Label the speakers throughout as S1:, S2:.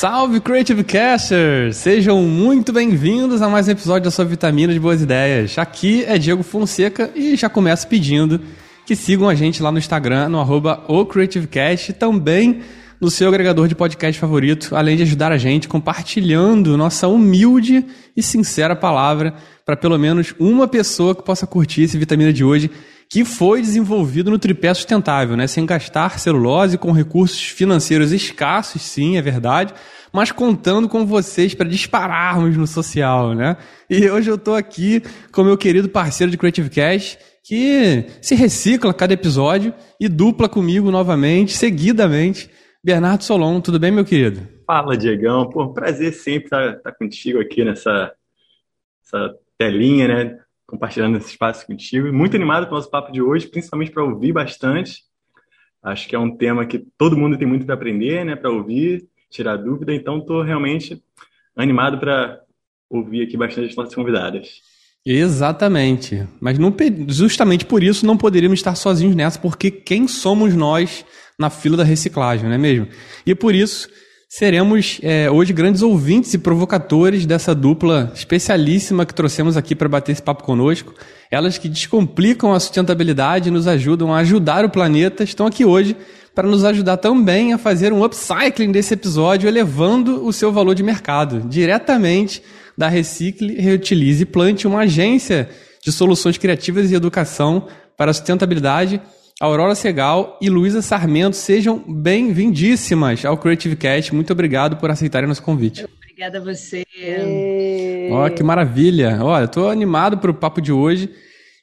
S1: Salve Creative Casters! Sejam muito bem-vindos a mais um episódio da sua Vitamina de Boas Ideias. Aqui é Diego Fonseca e já começo pedindo que sigam a gente lá no Instagram, no arroba OCreativeCast, também no seu agregador de podcast favorito, além de ajudar a gente compartilhando nossa humilde e sincera palavra para pelo menos uma pessoa que possa curtir esse Vitamina de hoje que foi desenvolvido no tripé sustentável, né? Sem gastar celulose, com recursos financeiros escassos, sim, é verdade, mas contando com vocês para dispararmos no social, né? E hoje eu estou aqui com meu querido parceiro de Creative Cash, que se recicla cada episódio e dupla comigo novamente, seguidamente. Bernardo Solon, tudo bem, meu querido?
S2: Fala, Diegão. Pô, prazer sempre estar, estar contigo aqui nessa telinha, né? Compartilhando esse espaço contigo. Muito animado com o nosso papo de hoje, principalmente para ouvir bastante. Acho que é um tema que todo mundo tem muito para aprender, né? Para ouvir, tirar dúvida. Então, estou realmente animado para ouvir aqui bastante as nossas convidadas.
S1: Exatamente. Mas não, justamente por isso não poderíamos estar sozinhos nessa, porque quem somos nós na fila da reciclagem, não é mesmo? E por isso seremos é, hoje grandes ouvintes e provocadores dessa dupla especialíssima que trouxemos aqui para bater esse papo conosco. Elas que descomplicam a sustentabilidade e nos ajudam a ajudar o planeta, estão aqui hoje para nos ajudar também a fazer um upcycling desse episódio, elevando o seu valor de mercado, diretamente da Recicle, Reutilize e Plante, uma agência de soluções criativas e educação para a sustentabilidade Aurora Segal e Luísa Sarmento, sejam bem-vindíssimas ao Creative Cast. Muito obrigado por aceitarem nosso convite.
S3: Obrigada a você.
S1: Ó, oh, que maravilha. Olha, estou animado para o papo de hoje,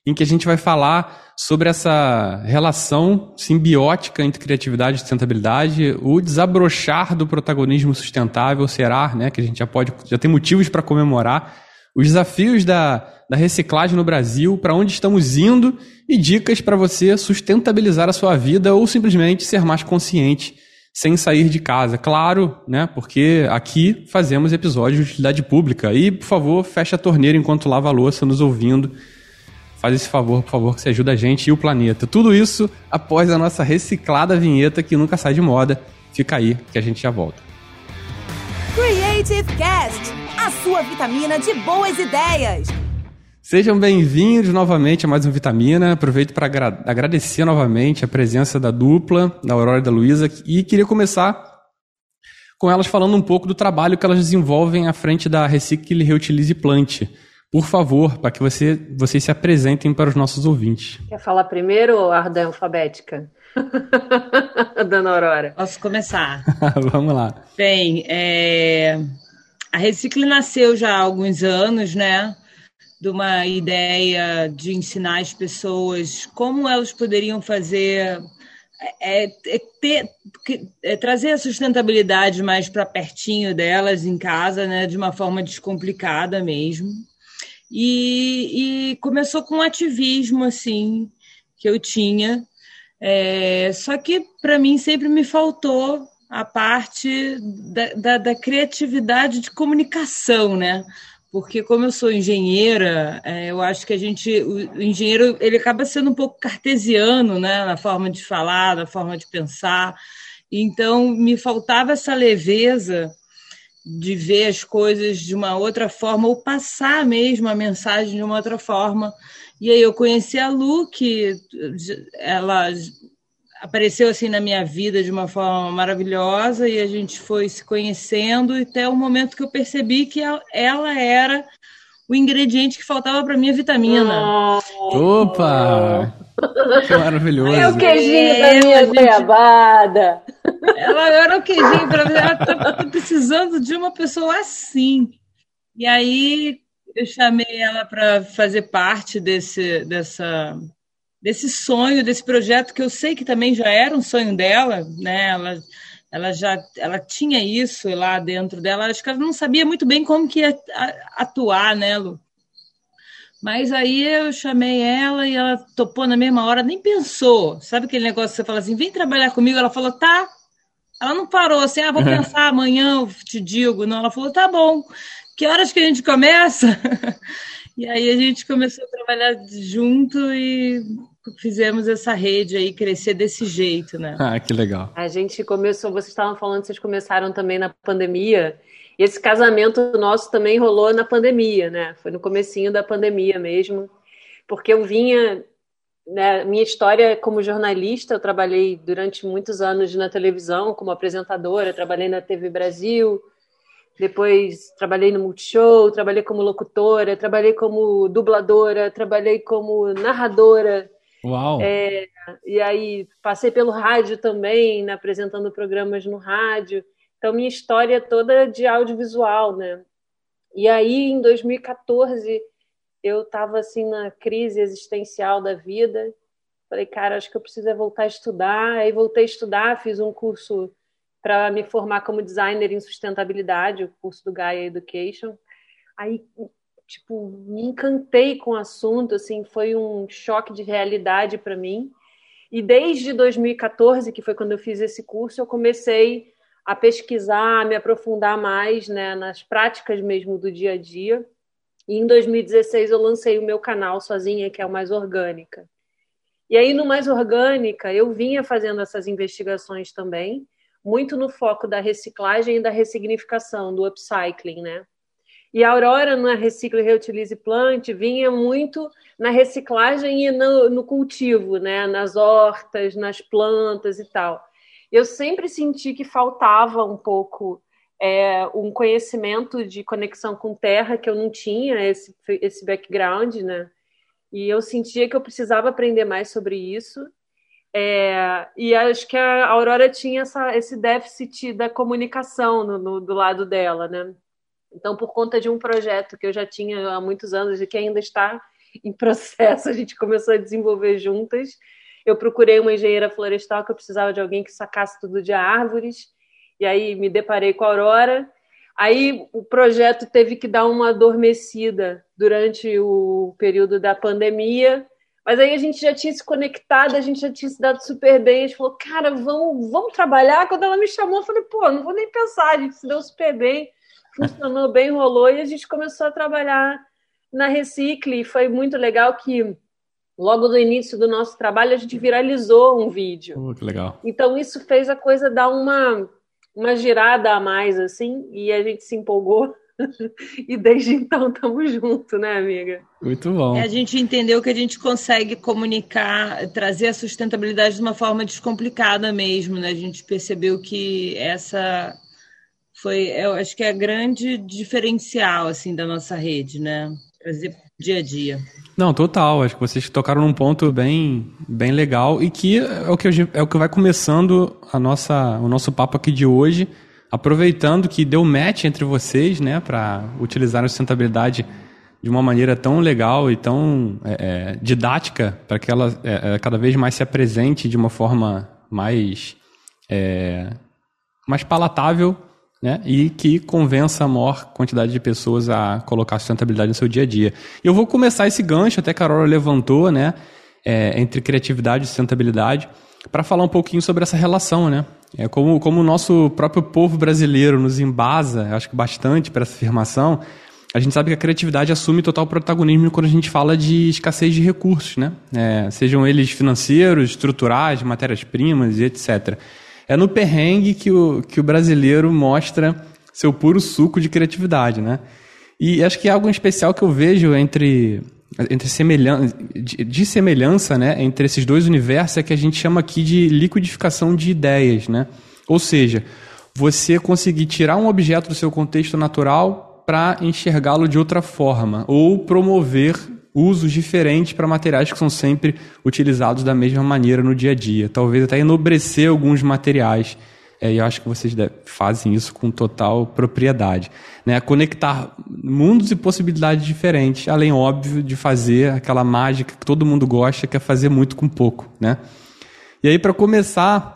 S1: em que a gente vai falar sobre essa relação simbiótica entre criatividade e sustentabilidade, o desabrochar do protagonismo sustentável será, né, que a gente já pode, já tem motivos para comemorar, os desafios da, da reciclagem no Brasil, para onde estamos indo e dicas para você sustentabilizar a sua vida ou simplesmente ser mais consciente sem sair de casa. Claro, né? Porque aqui fazemos episódios de utilidade pública. E, por favor, feche a torneira enquanto lava a louça nos ouvindo. Faz esse favor, por favor, que você ajuda a gente e o planeta. Tudo isso após a nossa reciclada vinheta que nunca sai de moda. Fica aí que a gente já volta.
S4: Creative Cast, a sua vitamina de boas ideias.
S1: Sejam bem-vindos novamente a mais um Vitamina. Aproveito para agra agradecer novamente a presença da dupla, da Aurora e da Luísa, e queria começar com elas falando um pouco do trabalho que elas desenvolvem à frente da Recicle, Reutilize e Plante. Por favor, para que você, vocês se apresentem para os nossos ouvintes.
S5: Quer falar primeiro ou a ordem alfabética? Dona Aurora.
S3: Posso começar?
S1: Vamos lá.
S3: Bem, é... a Recicle nasceu já há alguns anos, né? De uma ideia de ensinar as pessoas como elas poderiam fazer é, é, ter, é, trazer a sustentabilidade mais para pertinho delas em casa, né, de uma forma descomplicada mesmo. E, e começou com um ativismo assim que eu tinha, é, só que para mim sempre me faltou a parte da, da, da criatividade de comunicação, né? Porque como eu sou engenheira, é, eu acho que a gente, o engenheiro, ele acaba sendo um pouco cartesiano, né, na forma de falar, na forma de pensar. Então, me faltava essa leveza de ver as coisas de uma outra forma ou passar mesmo a mensagem de uma outra forma. E aí eu conheci a Lu, que ela apareceu assim na minha vida de uma forma maravilhosa e a gente foi se conhecendo até o momento que eu percebi que ela era o ingrediente que faltava para minha vitamina.
S1: Opa! Que maravilhoso.
S5: É o queijinho é, da minha goiabada.
S3: Ela era o queijinho para ela tá precisando de uma pessoa assim. E aí eu chamei ela para fazer parte desse dessa desse sonho, desse projeto que eu sei que também já era um sonho dela, né? Ela, ela já ela tinha isso lá dentro dela. Acho que ela não sabia muito bem como que ia atuar, né, Lu? Mas aí eu chamei ela e ela topou na mesma hora, nem pensou. Sabe aquele negócio que você fala assim, vem trabalhar comigo? Ela falou, tá. Ela não parou assim, ah, vou pensar amanhã, eu te digo. Não, ela falou, tá bom. Que horas que a gente começa? e aí a gente começou a trabalhar junto e fizemos essa rede aí crescer desse jeito, né?
S1: Ah, que legal.
S5: A gente começou, vocês estavam falando, vocês começaram também na pandemia. E esse casamento nosso também rolou na pandemia, né? Foi no comecinho da pandemia mesmo, porque eu vinha, né, minha história como jornalista, eu trabalhei durante muitos anos na televisão como apresentadora, trabalhei na TV Brasil, depois trabalhei no Multishow, trabalhei como locutora, trabalhei como dubladora, trabalhei como narradora.
S1: Uau!
S5: É, e aí passei pelo rádio também, né, apresentando programas no rádio. Então, minha história é toda de audiovisual, né? E aí, em 2014, eu estava assim na crise existencial da vida. Falei, cara, acho que eu preciso é voltar a estudar. Aí voltei a estudar, fiz um curso para me formar como designer em sustentabilidade, o curso do Gaia Education. Aí, tipo, me encantei com o assunto, assim, foi um choque de realidade para mim. E desde 2014, que foi quando eu fiz esse curso, eu comecei a pesquisar, a me aprofundar mais né, nas práticas mesmo do dia a dia. E em 2016 eu lancei o meu canal sozinha, que é o Mais Orgânica. E aí no Mais Orgânica eu vinha fazendo essas investigações também, muito no foco da reciclagem e da ressignificação, do upcycling, né? E a Aurora na Recicle, Reutilize Plant vinha muito na reciclagem e no, no cultivo, né? Nas hortas, nas plantas e tal eu sempre senti que faltava um pouco é, um conhecimento de conexão com terra que eu não tinha esse, esse background, né? E eu sentia que eu precisava aprender mais sobre isso. É, e acho que a Aurora tinha essa, esse déficit da comunicação no, no, do lado dela, né? Então, por conta de um projeto que eu já tinha há muitos anos e que ainda está em processo, a gente começou a desenvolver juntas eu procurei uma engenheira florestal que eu precisava de alguém que sacasse tudo de árvores, e aí me deparei com a Aurora. Aí o projeto teve que dar uma adormecida durante o período da pandemia, mas aí a gente já tinha se conectado, a gente já tinha se dado super bem. A gente falou, cara, vamos, vamos trabalhar. Quando ela me chamou, eu falei, pô, não vou nem pensar. A gente se deu super bem, funcionou bem, rolou, e a gente começou a trabalhar na Recicle. E foi muito legal que Logo no início do nosso trabalho, a gente viralizou um vídeo.
S1: Uh, que legal.
S5: Então, isso fez a coisa dar uma, uma girada a mais, assim, e a gente se empolgou. e desde então estamos juntos, né, amiga?
S1: Muito bom.
S3: É, a gente entendeu que a gente consegue comunicar, trazer a sustentabilidade de uma forma descomplicada mesmo, né? A gente percebeu que essa foi, eu acho que é a grande diferencial assim da nossa rede, né? Trazer dia a dia.
S1: Não, total. Acho que vocês tocaram num ponto bem, bem legal e que é o que, é o que vai começando a nossa, o nosso papo aqui de hoje, aproveitando que deu match entre vocês, né, para utilizar a sustentabilidade de uma maneira tão legal e tão é, é didática para que ela é, é, cada vez mais se apresente de uma forma mais é, mais palatável né, e que convença a maior quantidade de pessoas a colocar sustentabilidade no seu dia a dia. Eu vou começar esse gancho, até que a Aurora levantou, né, é, entre criatividade e sustentabilidade, para falar um pouquinho sobre essa relação, né? É como, como o nosso próprio povo brasileiro nos embasa, acho que bastante para essa afirmação, a gente sabe que a criatividade assume total protagonismo quando a gente fala de escassez de recursos, né? É, sejam eles financeiros, estruturais, matérias-primas e etc é no perrengue que o, que o brasileiro mostra seu puro suco de criatividade, né? E acho que é algo especial que eu vejo entre, entre semelhança, de, de, semelhança né, entre esses dois universos é que a gente chama aqui de liquidificação de ideias, né? Ou seja, você conseguir tirar um objeto do seu contexto natural para enxergá-lo de outra forma ou promover usos diferentes para materiais que são sempre utilizados da mesma maneira no dia a dia. Talvez até enobrecer alguns materiais. É, e eu acho que vocês fazem isso com total propriedade. Né? Conectar mundos e possibilidades diferentes, além, óbvio, de fazer aquela mágica que todo mundo gosta, que é fazer muito com pouco. Né? E aí, para começar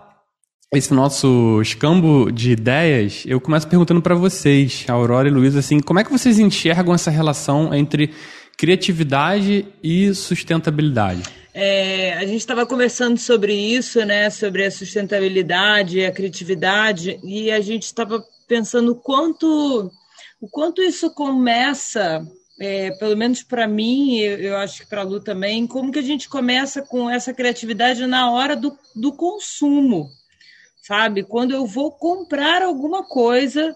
S1: esse nosso escambo de ideias, eu começo perguntando para vocês, Aurora e Luiz, assim, como é que vocês enxergam essa relação entre criatividade e sustentabilidade.
S3: É, a gente estava conversando sobre isso, né? Sobre a sustentabilidade, a criatividade, e a gente estava pensando quanto, o quanto isso começa é, pelo menos para mim, eu, eu, acho que para a Lu também, como que a gente começa com essa criatividade na hora do, do consumo, sabe? Quando eu vou comprar alguma coisa,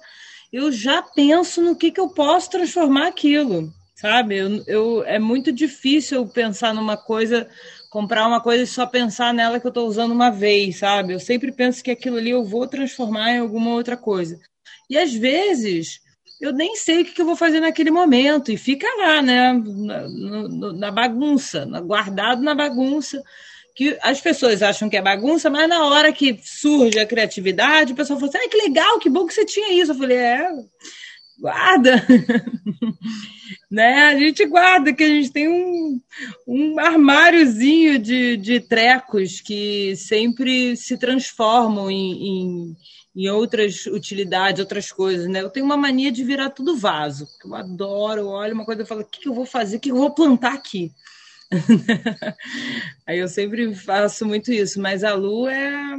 S3: eu já penso no que, que eu posso transformar aquilo, sabe? Eu, eu, é muito difícil pensar numa coisa, comprar uma coisa e só pensar nela que eu estou usando uma vez, sabe? Eu sempre penso que aquilo ali eu vou transformar em alguma outra coisa. E às vezes eu nem sei o que, eu vou fazer naquele momento, e fica lá, né, na, na bagunça, guardado na bagunça, que as pessoas acham que é bagunça, mas na hora que surge a criatividade, o pessoal fala assim, ah, que legal, que bom que você tinha isso. Eu falei, é, guarda. né? A gente guarda, que a gente tem um, um armáriozinho de, de trecos que sempre se transformam em, em em outras utilidades, outras coisas, né? Eu tenho uma mania de virar tudo vaso. Eu adoro, eu olho uma coisa e falo, o que, que eu vou fazer? O que eu vou plantar aqui? aí eu sempre faço muito isso, mas a Lu é,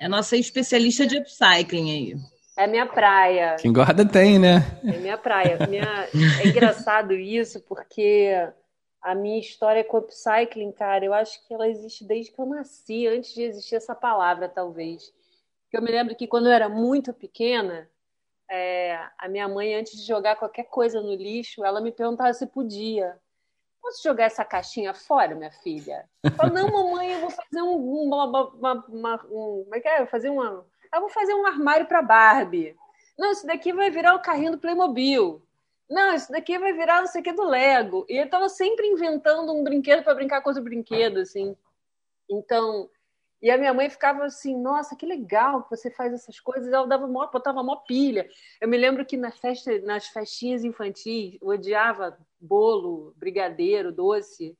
S3: é nossa especialista de upcycling aí.
S5: É minha praia.
S1: Quem guarda tem, né?
S5: É minha praia. Minha... É engraçado isso, porque a minha história com upcycling, cara, eu acho que ela existe desde que eu nasci, antes de existir essa palavra, talvez. Eu me lembro que quando eu era muito pequena, é, a minha mãe, antes de jogar qualquer coisa no lixo, ela me perguntava se podia. Posso jogar essa caixinha fora, minha filha? Eu falo, não, mamãe, eu vou fazer um, uma, uma, uma, um, como é que é? fazer uma, eu vou fazer um armário para Barbie. Não, isso daqui vai virar o carrinho do Playmobil. Não, isso daqui vai virar não sei o que do Lego. E eu estava sempre inventando um brinquedo para brincar com outro brinquedo, assim. Então, e a minha mãe ficava assim, nossa, que legal que você faz essas coisas. Ela dava mó, botava mó pilha. Eu me lembro que na festa, nas festinhas infantis, eu odiava bolo, brigadeiro, doce.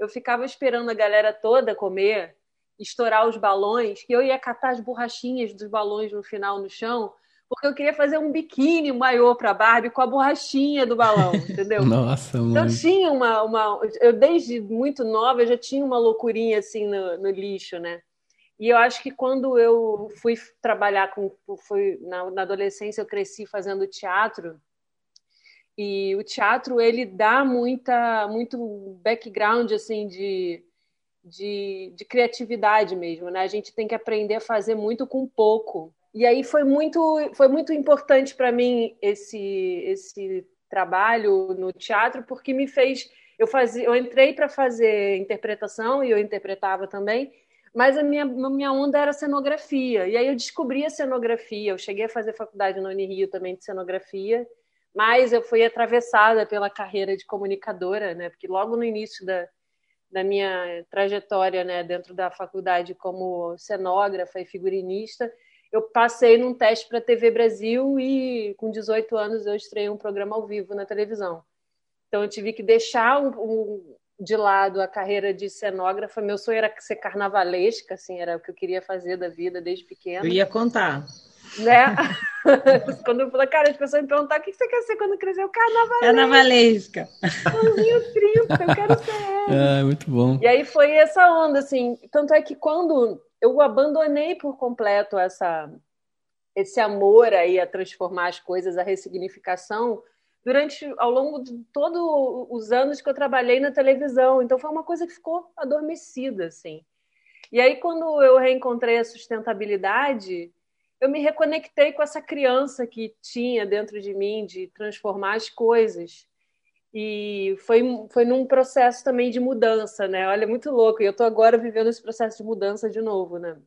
S5: Eu ficava esperando a galera toda comer, estourar os balões, que eu ia catar as borrachinhas dos balões no final no chão, porque eu queria fazer um biquíni um maiô para Barbie com a borrachinha do balão, entendeu?
S1: Nossa, mãe.
S5: Então tinha uma, uma, eu desde muito nova eu já tinha uma loucurinha assim no, no lixo, né? E eu acho que quando eu fui trabalhar com, fui na, na adolescência eu cresci fazendo teatro e o teatro ele dá muita muito background assim de, de, de, criatividade mesmo, né? A gente tem que aprender a fazer muito com pouco. E aí foi muito foi muito importante para mim esse esse trabalho no teatro porque me fez eu fazia eu entrei para fazer interpretação e eu interpretava também mas a minha, minha onda era cenografia. E aí eu descobri a cenografia. Eu cheguei a fazer faculdade no Unirio também de cenografia, mas eu fui atravessada pela carreira de comunicadora, né? Porque logo no início da, da minha trajetória, né, dentro da faculdade como cenógrafa e figurinista, eu passei num teste para a TV Brasil e com 18 anos eu estreiei um programa ao vivo na televisão. Então eu tive que deixar um, um, de lado a carreira de cenógrafa. Meu sonho era ser carnavalesca, assim, era o que eu queria fazer da vida desde pequena.
S3: Eu ia contar.
S5: Né? quando eu falei, cara, as pessoas me perguntaram o que você quer ser quando crescer? Carnavalesca.
S3: Carnavalesca.
S5: Mãozinho 30, eu quero ser ela.
S1: É, muito bom.
S5: E aí foi essa onda, assim. Tanto é que quando eu abandonei por completo essa, esse amor aí a transformar as coisas, a ressignificação, durante ao longo de todos os anos que eu trabalhei na televisão. Então foi uma coisa que ficou adormecida assim. E aí quando eu reencontrei a sustentabilidade, eu me reconectei com essa criança que tinha dentro de mim de transformar as coisas. E foi, foi num processo também de mudança, né? Olha, muito louco. E eu estou agora vivendo esse processo de mudança de novo, né?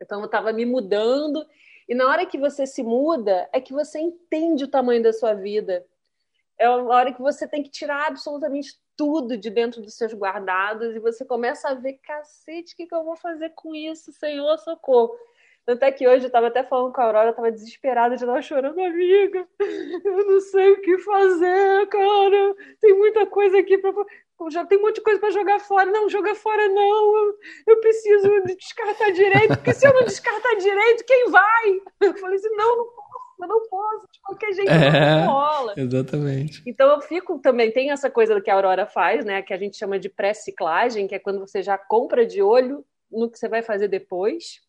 S5: Então eu estava me mudando e na hora que você se muda é que você entende o tamanho da sua vida é a hora que você tem que tirar absolutamente tudo de dentro dos seus guardados e você começa a ver, cacete, o que, que eu vou fazer com isso, Senhor, socorro. Tanto é que hoje eu estava até falando com a Aurora, eu estava desesperada de estar chorando, amiga. Eu não sei o que fazer, cara. Tem muita coisa aqui para já tem um monte de coisa para jogar fora. Não, joga fora não. Eu, preciso descartar direito, porque se eu não descartar direito, quem vai? Eu falei assim, não, não eu não posso, de qualquer jeito é, não rola.
S1: Exatamente.
S5: Então eu fico também, tem essa coisa que a Aurora faz, né, que a gente chama de pré-ciclagem, que é quando você já compra de olho no que você vai fazer depois.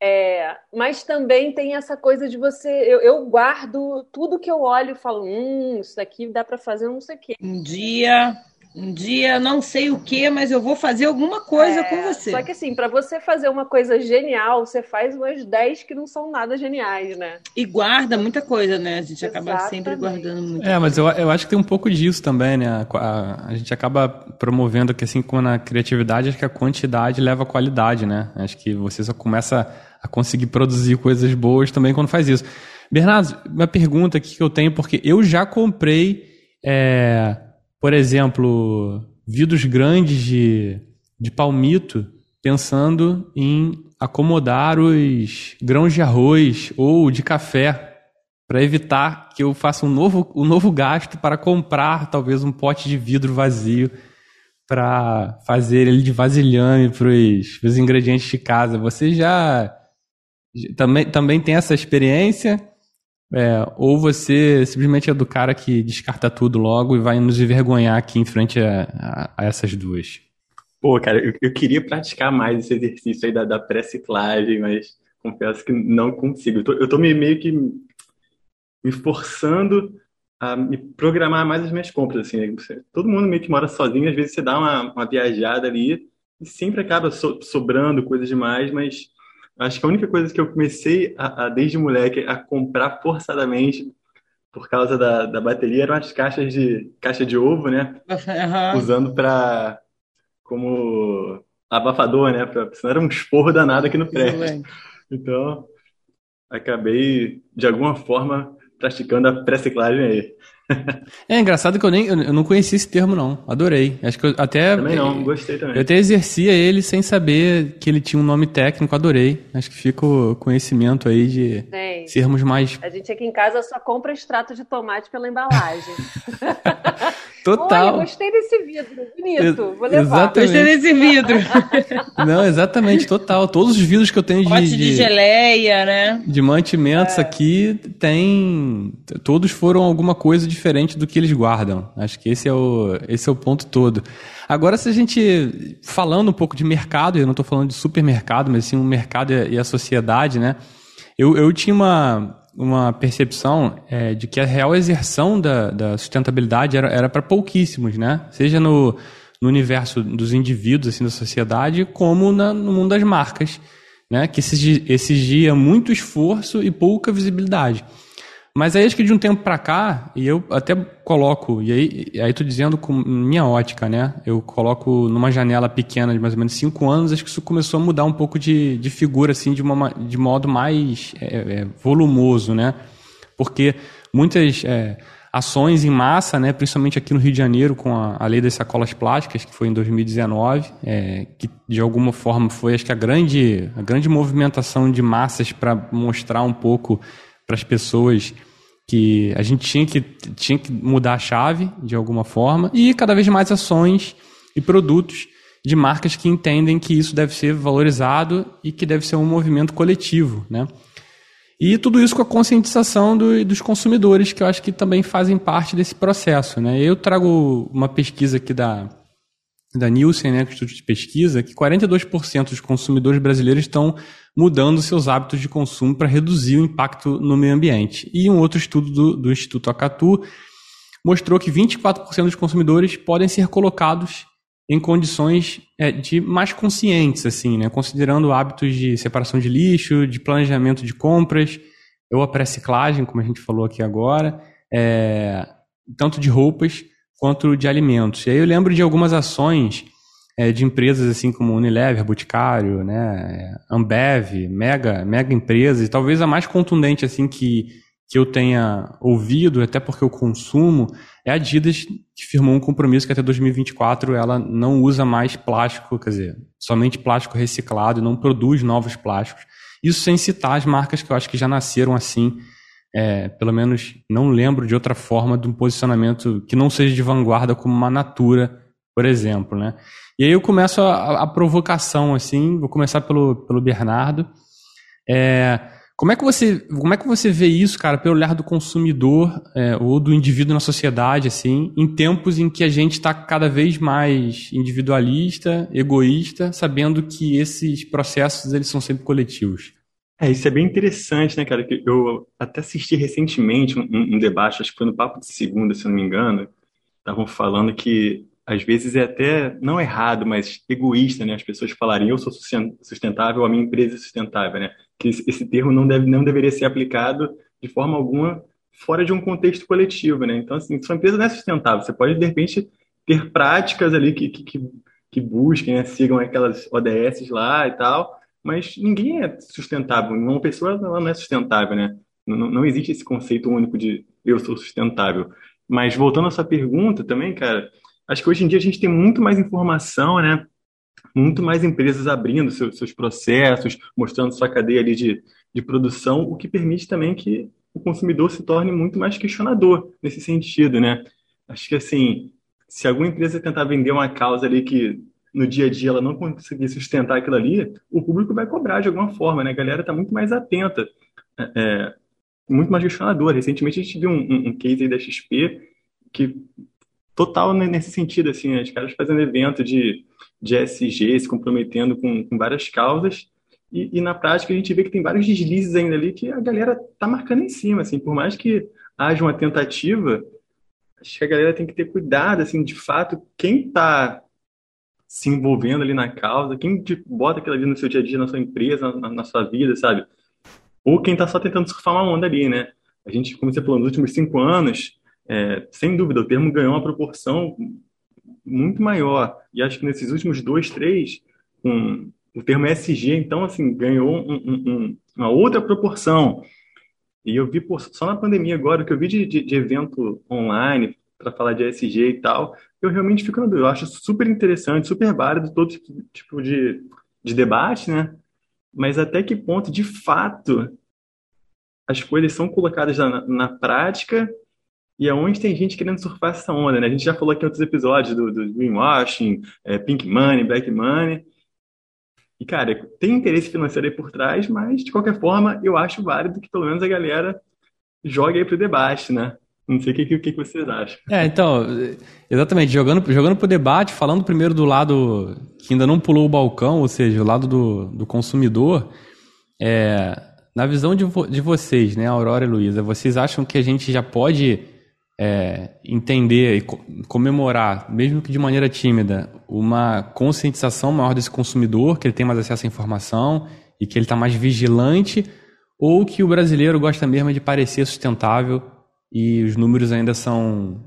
S5: É, mas também tem essa coisa de você. Eu, eu, guardo tudo que eu olho e falo: hum, isso daqui dá para fazer não sei o quê.
S3: Um dia um dia não sei o que, mas eu vou fazer alguma coisa é, com você.
S5: Só que assim, para você fazer uma coisa genial, você faz umas 10 que não são nada geniais, né?
S3: E guarda muita coisa, né? A gente Exatamente. acaba sempre guardando muito.
S1: É, mas eu, eu acho que tem um pouco disso também, né? A, a, a, gente acaba promovendo que assim, como na criatividade, acho que a quantidade leva a qualidade, né? Acho que você só começa a conseguir produzir coisas boas também quando faz isso. Bernardo, uma pergunta aqui que eu tenho, porque eu já comprei. É, por exemplo, vidros grandes de, de palmito, pensando em acomodar os grãos de arroz ou de café, para evitar que eu faça um novo, um novo gasto para comprar talvez um pote de vidro vazio para fazer ele de vasilhame para os ingredientes de casa. Você já também, também tem essa experiência? É, ou você simplesmente é do cara que descarta tudo logo e vai nos envergonhar aqui em frente a, a, a essas duas.
S2: Pô, cara, eu, eu, queria praticar mais esse exercício aí da, da pré-ciclagem, mas confesso que não consigo. Eu tô, eu tô meio que me forçando a me programar mais as minhas compras, assim. Né? Todo mundo meio que mora sozinho, às vezes você dá uma, uma viajada ali e sempre acaba so, sobrando coisas demais, mas Acho que a única coisa que eu comecei a, a, desde moleque a comprar forçadamente por causa da, da bateria eram as caixas de caixa de ovo, né? Uhum. Usando para como abafador, né? Pra, senão era um esporro danado aqui no prédio. Então, acabei de alguma forma praticando a pré-ciclagem aí.
S1: É engraçado que eu nem eu não conhecia esse termo, não. Adorei. Acho que eu até.
S2: Também não, gostei também.
S1: Eu até exercia ele sem saber que ele tinha um nome técnico, adorei. Acho que fica o conhecimento aí de Sim. sermos mais.
S5: A gente aqui em casa só compra extrato de tomate pela embalagem.
S1: Total.
S5: Olha, gostei desse vidro, bonito. Vou levar.
S1: Exatamente.
S3: Gostei desse vidro.
S1: Não, exatamente, total. Todos os vidros que eu tenho
S3: de,
S1: de,
S3: de geleia, né?
S1: De mantimentos é. aqui tem. Todos foram alguma coisa diferente do que eles guardam. Acho que esse é o, esse é o ponto todo. Agora, se a gente. Falando um pouco de mercado, eu não estou falando de supermercado, mas sim o mercado e a sociedade, né? Eu, eu tinha uma uma percepção é, de que a real exerção da, da sustentabilidade era para pouquíssimos, né? Seja no, no universo dos indivíduos, assim, da sociedade, como na, no mundo das marcas, né? Que exigia muito esforço e pouca visibilidade. Mas aí acho que de um tempo para cá, e eu até coloco, e aí, aí tô dizendo com minha ótica, né? Eu coloco numa janela pequena de mais ou menos cinco anos, acho que isso começou a mudar um pouco de, de figura, assim, de, uma, de modo mais é, é, volumoso, né? Porque muitas é, ações em massa, né, principalmente aqui no Rio de Janeiro, com a, a lei das sacolas plásticas, que foi em 2019, é, que de alguma forma foi, acho que a grande, a grande movimentação de massas para mostrar um pouco para as pessoas que a gente tinha que, tinha que mudar a chave de alguma forma e cada vez mais ações e produtos de marcas que entendem que isso deve ser valorizado e que deve ser um movimento coletivo, né? E tudo isso com a conscientização do, dos consumidores, que eu acho que também fazem parte desse processo, né? Eu trago uma pesquisa aqui da, da Nielsen, né, Instituto de Pesquisa, que 42% dos consumidores brasileiros estão mudando seus hábitos de consumo para reduzir o impacto no meio ambiente. E um outro estudo do, do Instituto Acatu mostrou que 24% dos consumidores podem ser colocados em condições é, de mais conscientes, assim, né, considerando hábitos de separação de lixo, de planejamento de compras, ou a pré-ciclagem, como a gente falou aqui agora, é, tanto de roupas quanto de alimentos. E aí eu lembro de algumas ações é, de empresas assim como Unilever, Boticário, né, Ambev, mega, mega empresas, e talvez a mais contundente assim que, que eu tenha ouvido, até porque eu consumo, é a Adidas, que firmou um compromisso que até 2024 ela não usa mais plástico, quer dizer, somente plástico reciclado, não produz novos plásticos. Isso sem citar as marcas que eu acho que já nasceram assim, é, pelo menos não lembro de outra forma de um posicionamento que não seja de vanguarda como uma Natura, por exemplo, né? E aí eu começo a, a provocação, assim, vou começar pelo, pelo Bernardo. É, como é que você como é que você vê isso, cara, pelo olhar do consumidor é, ou do indivíduo na sociedade, assim, em tempos em que a gente está cada vez mais individualista, egoísta, sabendo que esses processos eles são sempre coletivos?
S2: É, isso é bem interessante, né, cara? Que eu até assisti recentemente um, um debate, acho que foi no Papo de Segunda, se eu não me engano. Estavam falando que às vezes é até não errado, mas egoísta, né? As pessoas falarem eu sou sustentável, a minha empresa é sustentável, né? Que esse termo não deve, não deveria ser aplicado de forma alguma fora de um contexto coletivo, né? Então, assim, sua empresa não é sustentável. Você pode, de repente, ter práticas ali que, que, que busquem, né? sigam aquelas ODS lá e tal, mas ninguém é sustentável. Uma pessoa ela não é sustentável, né? Não, não existe esse conceito único de eu sou sustentável. Mas voltando à sua pergunta também, cara, acho que hoje em dia a gente tem muito mais informação, né? Muito mais empresas abrindo seus, seus processos, mostrando sua cadeia ali de, de produção, o que permite também que o consumidor se torne muito mais questionador nesse sentido, né? Acho que assim, se alguma empresa tentar vender uma causa ali que no dia a dia ela não conseguir sustentar aquilo ali, o público vai cobrar de alguma forma, né? A galera está muito mais atenta, é, é, muito mais questionadora. Recentemente a gente viu um, um, case aí da XP que total nesse sentido, assim, né? os caras fazendo evento de, de SG, se comprometendo com, com várias causas, e, e, na prática a gente vê que tem vários deslizes ainda ali que a galera tá marcando em cima, assim, por mais que haja uma tentativa, acho que a galera tem que ter cuidado, assim, de fato, quem tá se envolvendo ali na causa, quem bota aquilo ali no seu dia a dia, na sua empresa, na, na sua vida, sabe? Ou quem está só tentando surfar uma onda ali, né? A gente, como você falou, nos últimos cinco anos, é, sem dúvida, o termo ganhou uma proporção muito maior. E acho que nesses últimos dois, três, com o termo SG, então, assim, ganhou um, um, uma outra proporção. E eu vi só na pandemia agora, que eu vi de, de, de evento online para falar de SG e tal, eu realmente fico na dúvida. Eu acho super interessante, super válido todo tipo de, de debate, né? Mas até que ponto, de fato, as coisas são colocadas na, na prática e aonde tem gente querendo surfar essa onda, né? A gente já falou aqui em outros episódios do, do greenwashing, é, pink money, black money. E, cara, tem interesse financeiro aí por trás, mas, de qualquer forma, eu acho válido que pelo menos a galera jogue aí pro debate, né? Não sei o que, que, que vocês acham.
S1: É, então, exatamente, jogando, jogando pro debate, falando primeiro do lado que ainda não pulou o balcão, ou seja, o lado do, do consumidor, é, na visão de, vo, de vocês, né, Aurora e Luísa, vocês acham que a gente já pode é, entender e comemorar, mesmo que de maneira tímida, uma conscientização maior desse consumidor, que ele tem mais acesso à informação e que ele está mais vigilante, ou que o brasileiro gosta mesmo de parecer sustentável e os números ainda são,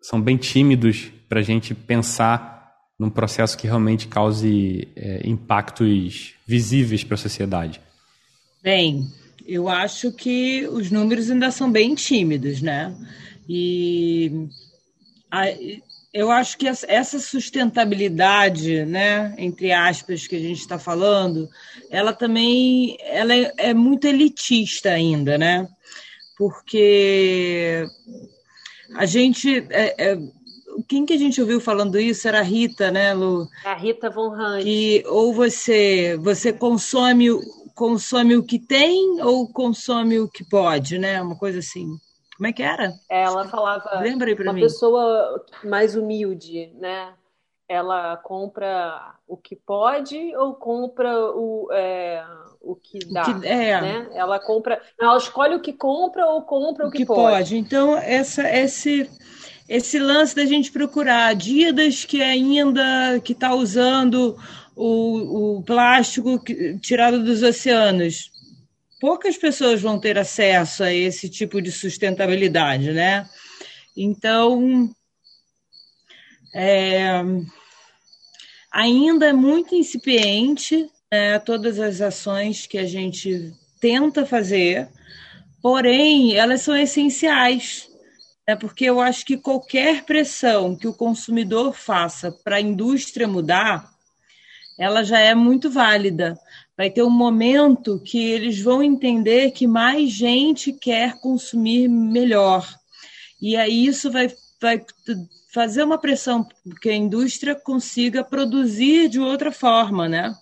S1: são bem tímidos para a gente pensar num processo que realmente cause é, impactos visíveis para a sociedade?
S3: Bem, eu acho que os números ainda são bem tímidos, né? E a, eu acho que essa sustentabilidade, né, entre aspas, que a gente está falando, ela também ela é, é muito elitista ainda, né? porque a gente. É, é, quem que a gente ouviu falando isso era a Rita, né, Lu?
S5: A Rita Von Hunt.
S3: Que ou você, você consome, consome o que tem ou consome o que pode, né? Uma coisa assim. Como é que era?
S5: Ela falava.
S3: Lembra aí para
S5: mim. Uma pessoa mais humilde, né? Ela compra o que pode ou compra o, é, o que dá, o que, é. né? Ela compra, ela escolhe o que compra ou compra o, o que, que pode. pode.
S3: Então essa esse esse lance da gente procurar Adidas que ainda que está usando o, o plástico tirado dos oceanos. Poucas pessoas vão ter acesso a esse tipo de sustentabilidade, né? Então, é, ainda é muito incipiente, né, todas as ações que a gente tenta fazer, porém, elas são essenciais, né, porque eu acho que qualquer pressão que o consumidor faça para a indústria mudar, ela já é muito válida. Vai ter um momento que eles vão entender que mais gente quer consumir melhor. E aí isso vai, vai fazer uma pressão que a indústria consiga produzir de outra forma, né?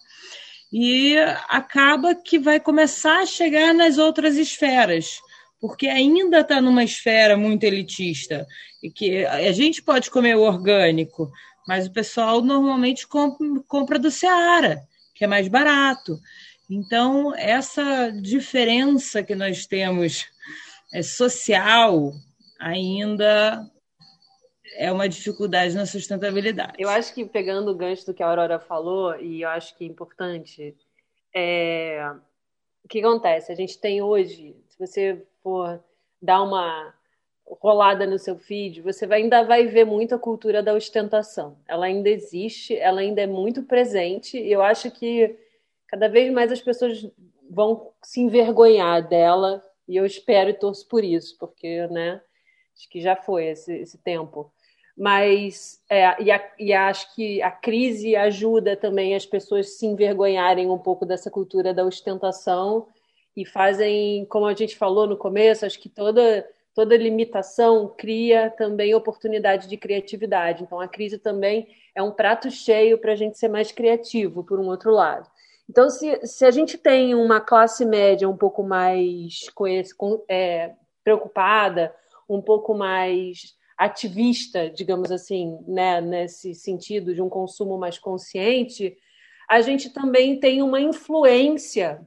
S3: e acaba que vai começar a chegar nas outras esferas, porque ainda está numa esfera muito elitista e que a gente pode comer o orgânico, mas o pessoal normalmente compra do Seara, que é mais barato. Então, essa diferença que nós temos é, social ainda é uma dificuldade na sustentabilidade.
S5: Eu acho que, pegando o gancho do que a Aurora falou, e eu acho que é importante, é... o que acontece? A gente tem hoje, se você for dar uma rolada no seu feed, você vai, ainda vai ver muito a cultura da ostentação. Ela ainda existe, ela ainda é muito presente, e eu acho que cada vez mais as pessoas vão se envergonhar dela, e eu espero e torço por isso, porque, né, acho que já foi esse, esse tempo. Mas, é, e, a, e acho que a crise ajuda também as pessoas se envergonharem um pouco dessa cultura da ostentação e fazem, como a gente falou no começo, acho que toda toda limitação cria também oportunidade de criatividade. Então, a crise também é um prato cheio para a gente ser mais criativo, por um outro lado. Então, se, se a gente tem uma classe média um pouco mais com esse, com, é, preocupada, um pouco mais ativista, digamos assim, né, nesse sentido de um consumo mais consciente, a gente também tem uma influência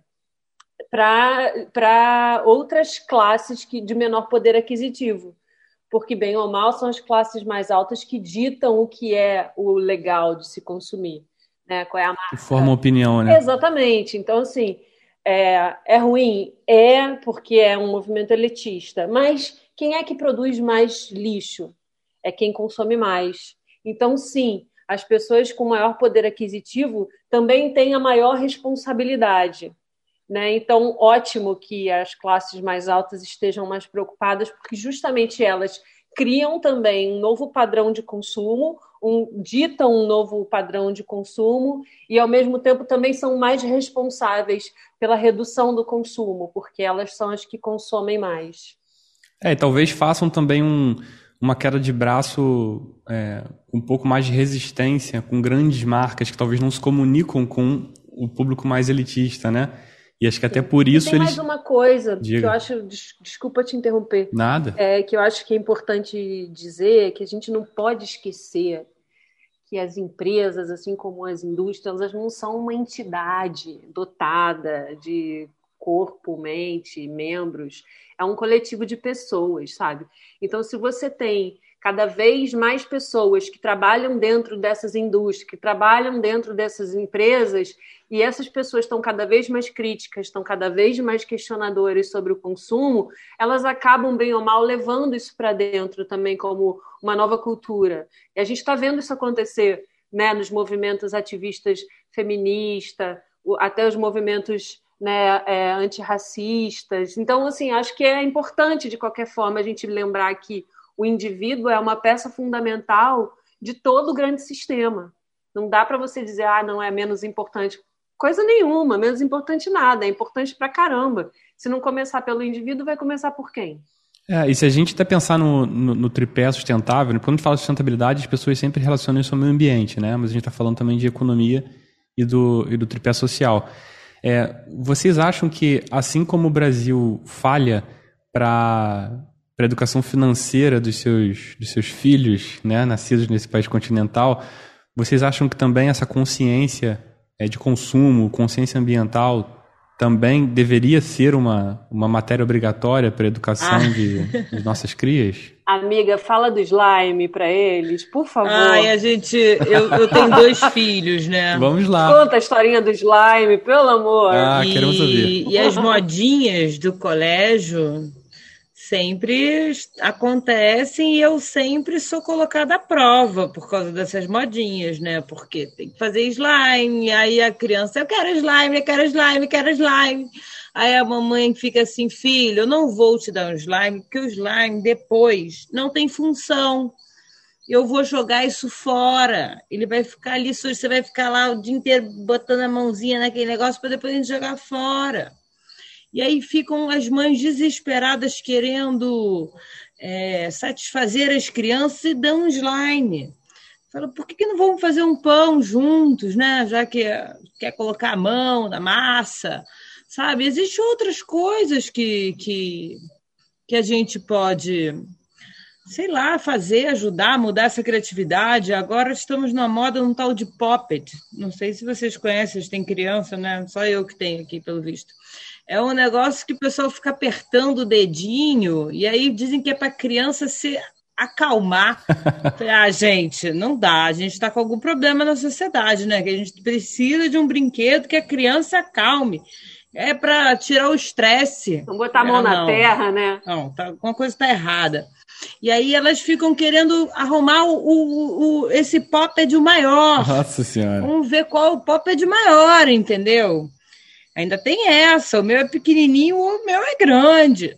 S5: para outras classes que, de menor poder aquisitivo. Porque, bem ou mal, são as classes mais altas que ditam o que é o legal de se consumir. Né? Qual é a marca.
S1: Que forma opinião, né?
S5: Exatamente. Então, assim, é, é ruim? É, porque é um movimento elitista. Mas quem é que produz mais lixo? É quem consome mais. Então, sim, as pessoas com maior poder aquisitivo também têm a maior responsabilidade. Né? Então, ótimo que as classes mais altas estejam mais preocupadas, porque justamente elas criam também um novo padrão de consumo, um, ditam um novo padrão de consumo e, ao mesmo tempo, também são mais responsáveis pela redução do consumo, porque elas são as que consomem mais.
S1: É, talvez façam também um, uma queda de braço é, um pouco mais de resistência com grandes marcas que talvez não se comunicam com o público mais elitista, né? E acho que até por isso
S5: tem
S1: eles.
S5: mais uma coisa Diga. que eu acho. Desculpa te interromper.
S1: Nada.
S5: É, que eu acho que é importante dizer que a gente não pode esquecer que as empresas, assim como as indústrias, elas não são uma entidade dotada de corpo, mente, membros. É um coletivo de pessoas, sabe? Então, se você tem cada vez mais pessoas que trabalham dentro dessas indústrias, que trabalham dentro dessas empresas, e essas pessoas estão cada vez mais críticas, estão cada vez mais questionadoras sobre o consumo, elas acabam, bem ou mal, levando isso para dentro também como uma nova cultura. E a gente está vendo isso acontecer né, nos movimentos ativistas feministas, até os movimentos né, é, antirracistas. Então, assim, acho que é importante, de qualquer forma, a gente lembrar que o indivíduo é uma peça fundamental de todo o grande sistema. Não dá para você dizer, ah, não é menos importante. Coisa nenhuma, menos importante nada, é importante para caramba. Se não começar pelo indivíduo, vai começar por quem?
S1: É, e se a gente até pensar no, no, no tripé sustentável, né, quando a gente fala de sustentabilidade, as pessoas sempre relacionam isso ao meio ambiente, né? Mas a gente está falando também de economia e do, e do tripé social. É, vocês acham que, assim como o Brasil falha para para a educação financeira dos seus, dos seus filhos, né, nascidos nesse país continental, vocês acham que também essa consciência é, de consumo, consciência ambiental, também deveria ser uma, uma matéria obrigatória para a educação ah. de, de, nossas crias?
S5: Amiga, fala do slime para eles, por favor.
S3: Ai, a gente. Eu, eu tenho dois filhos, né?
S1: Vamos lá.
S5: Conta a historinha do slime, pelo amor.
S1: Ah, e, queremos ouvir.
S3: E as modinhas do colégio sempre acontecem e eu sempre sou colocada à prova por causa dessas modinhas, né? Porque tem que fazer slime, aí a criança, eu quero slime, eu quero slime, eu quero slime. Aí a mamãe fica assim, filho, eu não vou te dar um slime, porque o slime depois não tem função. Eu vou jogar isso fora. Ele vai ficar ali, você vai ficar lá o dia inteiro botando a mãozinha naquele negócio para depois a gente jogar fora. E aí ficam as mães desesperadas querendo é, satisfazer as crianças e dão slime. Fala, por que, que não vamos fazer um pão juntos, né? Já que quer colocar a mão na massa, sabe? Existem outras coisas que, que, que a gente pode sei lá, fazer, ajudar, mudar essa criatividade. Agora estamos na moda um tal de poppet. Não sei se vocês conhecem, vocês têm criança, né? Só eu que tenho aqui, pelo visto. É um negócio que o pessoal fica apertando o dedinho e aí dizem que é para criança se acalmar. ah, gente, não dá. A gente está com algum problema na sociedade, né? Que a gente precisa de um brinquedo que a criança acalme. É para tirar o estresse.
S5: Não botar a mão ah, na terra, né?
S3: Não, tá, alguma coisa está errada. E aí elas ficam querendo arrumar o, o, o esse pop é de maior.
S1: Nossa Senhora.
S3: Vamos ver qual o pop é de maior, entendeu? Ainda tem essa. O meu é pequenininho, o meu é grande.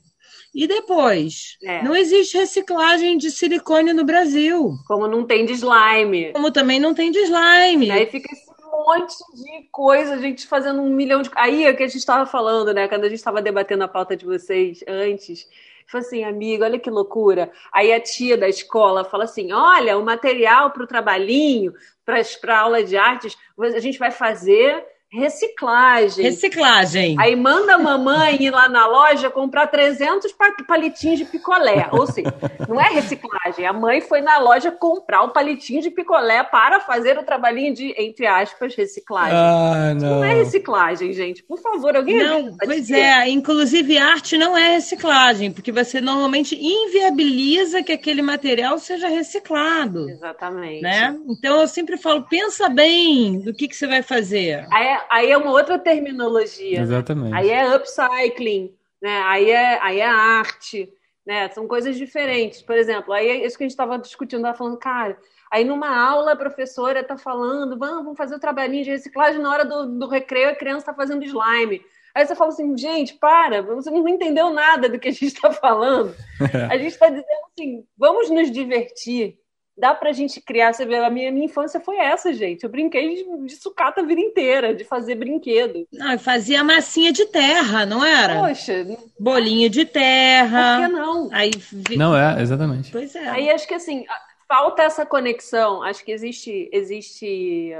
S3: E depois? É. Não existe reciclagem de silicone no Brasil.
S5: Como não tem de slime.
S3: Como também não tem de slime.
S5: E aí fica esse monte de coisa, a gente fazendo um milhão de. Aí é o que a gente estava falando, né? Quando a gente estava debatendo a pauta de vocês antes. Falei assim, amigo, olha que loucura. Aí a tia da escola fala assim: olha, o material para o trabalhinho, para a aula de artes, a gente vai fazer Reciclagem.
S3: Reciclagem.
S5: Aí manda a mamãe ir lá na loja comprar 300 palitinhos de picolé. Ou seja, não é reciclagem. A mãe foi na loja comprar o palitinho de picolé para fazer o trabalhinho de, entre aspas, reciclagem.
S1: Ah, não.
S5: não é reciclagem, gente. Por favor, alguém.
S3: Não, pois é. Inclusive, arte não é reciclagem, porque você normalmente inviabiliza que aquele material seja reciclado.
S5: Exatamente.
S3: Né? Então eu sempre falo, pensa bem do que, que você vai fazer.
S5: Aí aí é uma outra terminologia.
S1: Né? Exatamente.
S5: Né? Aí é upcycling, né? aí, é, aí é arte, né? São coisas diferentes. Por exemplo, aí é isso que a gente estava discutindo, estava falando, cara, aí numa aula a professora está falando, vamos fazer o trabalhinho de reciclagem na hora do, do recreio, a criança está fazendo slime. Aí você fala assim, gente, para, você não entendeu nada do que a gente está falando. A gente está dizendo assim, vamos nos divertir, dá pra gente criar. Você vê, a minha, minha infância foi essa, gente. Eu brinquei de, de sucata a vida inteira, de fazer brinquedo.
S3: Não, eu fazia massinha de terra, não era?
S5: Poxa.
S3: Bolinho de terra.
S5: Por que não?
S1: Aí, não é, exatamente.
S5: Pois é. Aí acho que assim, falta essa conexão. Acho que existe. existe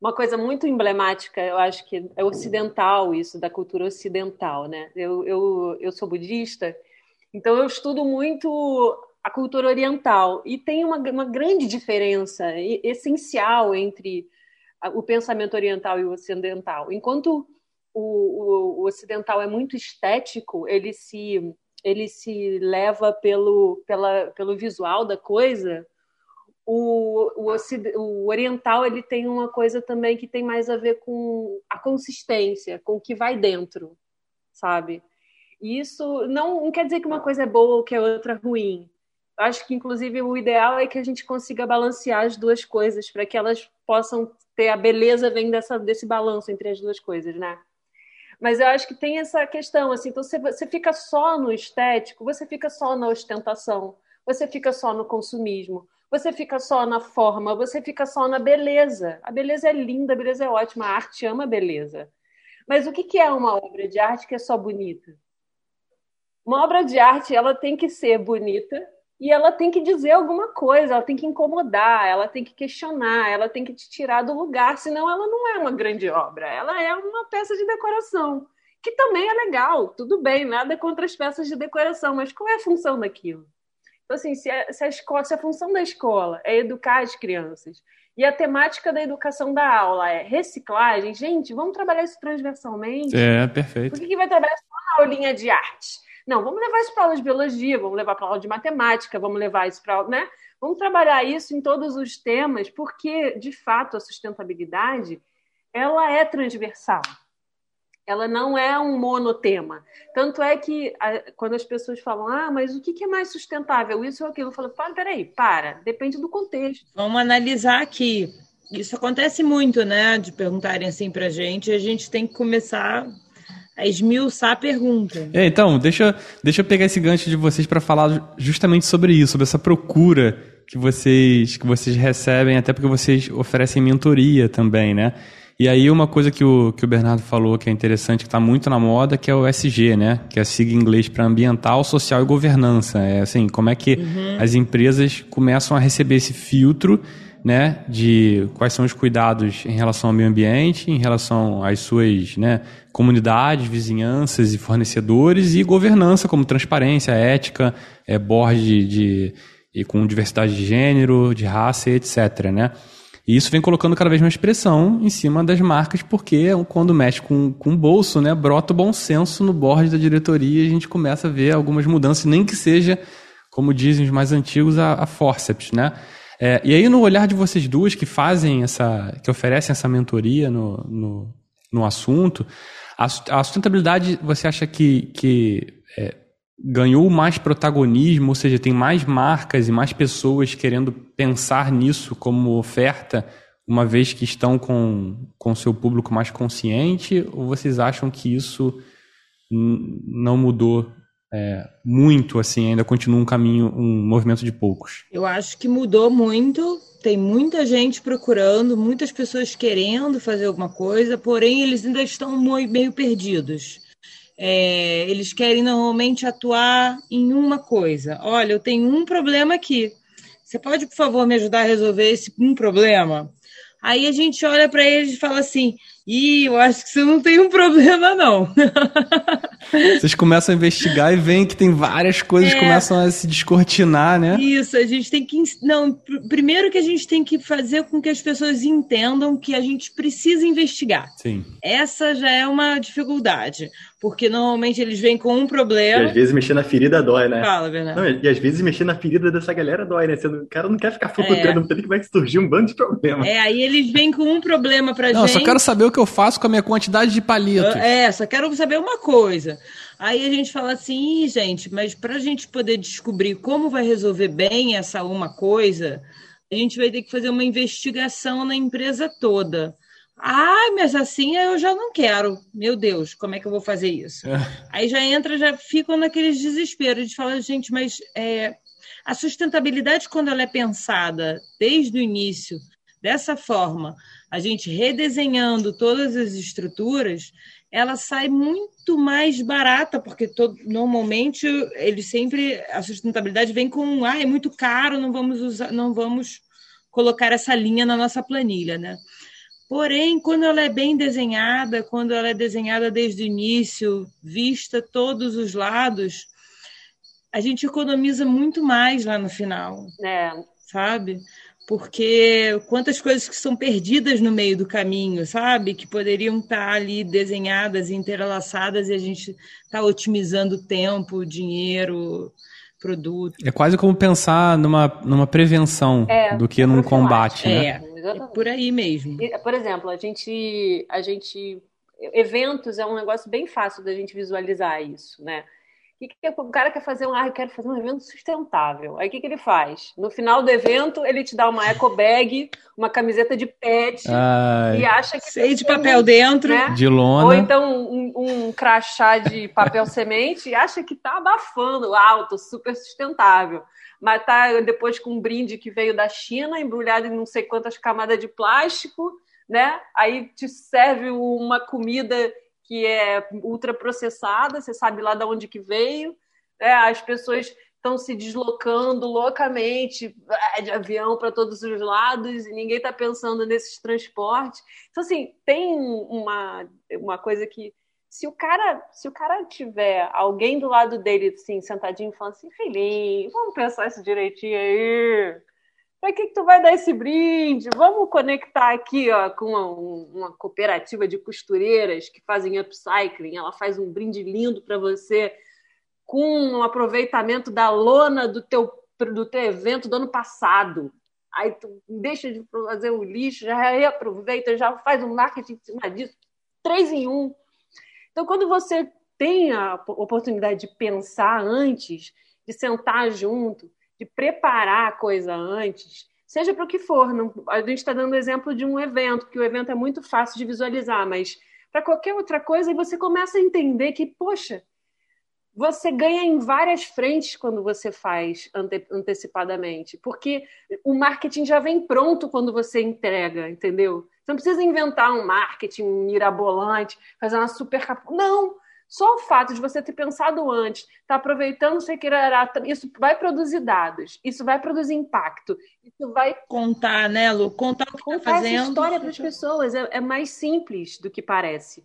S5: uma coisa muito emblemática, eu acho que é ocidental isso, da cultura ocidental, né? Eu, eu, eu sou budista, então eu estudo muito a cultura oriental. E tem uma, uma grande diferença essencial entre o pensamento oriental e o ocidental. Enquanto o, o, o ocidental é muito estético, ele se, ele se leva pelo, pela, pelo visual da coisa. O, o, o, oriental ele tem uma coisa também que tem mais a ver com a consistência, com o que vai dentro, sabe? E isso não, não quer dizer que uma coisa é boa ou que a outra é ruim, acho que, inclusive, o ideal é que a gente consiga balancear as duas coisas para que elas possam ter a beleza vem dessa, desse balanço entre as duas coisas, né? Mas eu acho que tem essa questão, assim, então você, você fica só no estético, você fica só na ostentação, você fica só no consumismo, você fica só na forma, você fica só na beleza. A beleza é linda, a beleza é ótima, a arte ama a beleza. Mas o que é uma obra de arte que é só bonita? Uma obra de arte, ela tem que ser bonita, e ela tem que dizer alguma coisa, ela tem que incomodar, ela tem que questionar, ela tem que te tirar do lugar, senão ela não é uma grande obra, ela é uma peça de decoração, que também é legal, tudo bem, nada contra as peças de decoração, mas qual é a função daquilo? Então, assim, se a, se a, escola, se a função da escola é educar as crianças e a temática da educação da aula é reciclagem, gente, vamos trabalhar isso transversalmente.
S1: É, perfeito.
S5: Por que, que vai trabalhar só na aulinha de arte? Não, vamos levar isso para aula de biologia, vamos levar para aula de matemática, vamos levar isso para, né? Vamos trabalhar isso em todos os temas, porque de fato a sustentabilidade ela é transversal. Ela não é um monotema. Tanto é que quando as pessoas falam, ah, mas o que é mais sustentável? Isso ou aquilo? Eu falo, para, peraí, para, depende do contexto.
S3: Vamos analisar aqui. Isso acontece muito, né? De perguntarem assim para a gente, a gente tem que começar a esmiuçar a pergunta.
S1: É, então, deixa, deixa eu pegar esse gancho de vocês para falar justamente sobre isso, sobre essa procura que vocês, que vocês recebem, até porque vocês oferecem mentoria também, né? E aí uma coisa que o, que o Bernardo falou que é interessante, que está muito na moda, que é o SG, né? Que é a sigla em inglês para ambiental, social e governança. É assim, como é que uhum. as empresas começam a receber esse filtro né, de quais são os cuidados em relação ao meio ambiente, em relação às suas né, comunidades, vizinhanças e fornecedores, e governança, como transparência, ética, é, board de, e com diversidade de gênero, de raça etc, né? E isso vem colocando cada vez mais pressão em cima das marcas, porque quando mexe com, com o bolso, né, brota o bom senso no board da diretoria e a gente começa a ver algumas mudanças, nem que seja, como dizem os mais antigos, a, a forceps, né? É, e aí, no olhar de vocês duas que fazem essa, que oferecem essa mentoria no, no, no assunto, a, a, sustentabilidade, você acha que, que é, ganhou mais protagonismo, ou seja, tem mais marcas e mais pessoas querendo pensar nisso como oferta, uma vez que estão com o seu público mais consciente, ou vocês acham que isso não mudou é, muito, assim, ainda continua um caminho, um movimento de poucos?
S3: Eu acho que mudou muito, tem muita gente procurando, muitas pessoas querendo fazer alguma coisa, porém eles ainda estão meio perdidos. É, eles querem normalmente atuar em uma coisa. Olha, eu tenho um problema aqui. Você pode, por favor, me ajudar a resolver esse um problema? Aí a gente olha para eles e fala assim: Ih, eu acho que você não tem um problema, não.
S1: Vocês começam a investigar e veem que tem várias coisas que é, começam a se descortinar, né?
S3: Isso, a gente tem que. Não, primeiro que a gente tem que fazer com que as pessoas entendam que a gente precisa investigar.
S1: Sim.
S3: Essa já é uma dificuldade. Porque normalmente eles vêm com um problema.
S2: E às vezes mexer na ferida dói, né?
S3: Fala, Bernardo.
S2: Não, e às vezes mexer na ferida dessa galera dói, né? Você, o cara não quer ficar flutuando, é. que vai surgir um bando de problemas.
S3: É, aí eles vêm com um problema pra
S1: não,
S3: gente.
S1: Não, só quero saber o que eu faço com a minha quantidade de palitos.
S3: É, só quero saber uma coisa. Aí a gente fala assim, gente, mas para a gente poder descobrir como vai resolver bem essa uma coisa, a gente vai ter que fazer uma investigação na empresa toda. Ah, mas assim eu já não quero. Meu Deus, como é que eu vou fazer isso? É. Aí já entra, já ficam naqueles desesperos de falar, gente, mas é, a sustentabilidade, quando ela é pensada desde o início, dessa forma, a gente redesenhando todas as estruturas, ela sai muito mais barata, porque todo, normalmente ele sempre a sustentabilidade vem com ah, é muito caro, não vamos usar, não vamos colocar essa linha na nossa planilha, né? Porém, quando ela é bem desenhada, quando ela é desenhada desde o início, vista todos os lados, a gente economiza muito mais lá no final.
S5: É.
S3: Sabe? Porque quantas coisas que são perdidas no meio do caminho, sabe? Que poderiam estar ali desenhadas, entrelaçadas, e a gente está otimizando tempo, dinheiro, produto.
S1: É quase como pensar numa, numa prevenção é, do que num combate, né?
S3: É. Exatamente. É por aí mesmo.
S5: Por exemplo, a gente, a gente. Eventos é um negócio bem fácil da gente visualizar isso, né? O que, que o cara quer fazer um, ah, eu quero fazer um evento sustentável. Aí o que, que ele faz? No final do evento, ele te dá uma eco bag, uma camiseta de pet Ai. e acha que
S3: Cheio de papel dentro,
S1: né? de lona.
S5: Ou então um, um crachá de papel semente e acha que tá abafando alto, super sustentável mas tá depois com um brinde que veio da China, embrulhado em não sei quantas camadas de plástico, né? Aí te serve uma comida que é ultraprocessada, você sabe lá de onde que veio, né? As pessoas estão se deslocando loucamente é, de avião para todos os lados e ninguém está pensando nesses transportes. Então, assim, tem uma, uma coisa que se o cara, se o cara tiver alguém do lado dele, assim, sentadinho, falando assim, filhinho, vamos pensar isso direitinho aí. Para que, que tu vai dar esse brinde? Vamos conectar aqui ó, com uma, uma cooperativa de costureiras que fazem upcycling. Ela faz um brinde lindo para você com um aproveitamento da lona do teu, do teu evento do ano passado. Aí tu deixa de fazer o lixo, já reaproveita, já faz um marketing em cima disso. Três em um então, quando você tem a oportunidade de pensar antes, de sentar junto, de preparar a coisa antes, seja para o que for. Não, a gente está dando exemplo de um evento, que o evento é muito fácil de visualizar, mas para qualquer outra coisa, você começa a entender que, poxa, você ganha em várias frentes quando você faz ante antecipadamente, porque o marketing já vem pronto quando você entrega, entendeu? Você não precisa inventar um marketing mirabolante, fazer uma super. Não! Só o fato de você ter pensado antes, tá aproveitando sei que era, isso vai produzir dados, isso vai produzir impacto, isso vai
S3: contar, né, Lu? Contar o que tá
S5: contar
S3: tá fazendo.
S5: essa história para as pessoas é, é mais simples do que parece.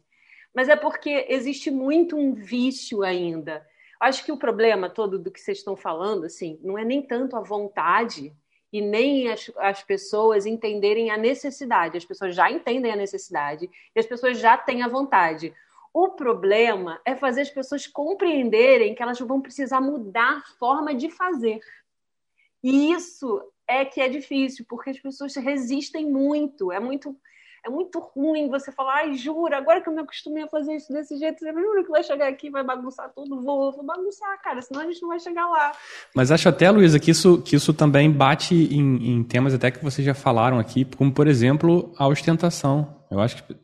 S5: Mas é porque existe muito um vício ainda. Acho que o problema todo do que vocês estão falando, assim, não é nem tanto a vontade e nem as, as pessoas entenderem a necessidade. As pessoas já entendem a necessidade e as pessoas já têm a vontade. O problema é fazer as pessoas compreenderem que elas vão precisar mudar a forma de fazer. E isso é que é difícil, porque as pessoas resistem muito. É muito é muito ruim você falar, ai, jura, agora que eu me acostumei a fazer isso desse jeito, você jura que vai chegar aqui vai bagunçar tudo? Vou, vou bagunçar, cara, senão a gente não vai chegar lá.
S1: Mas acho até, Luísa, que isso, que isso também bate em, em temas até que vocês já falaram aqui, como, por exemplo, a ostentação. Eu acho que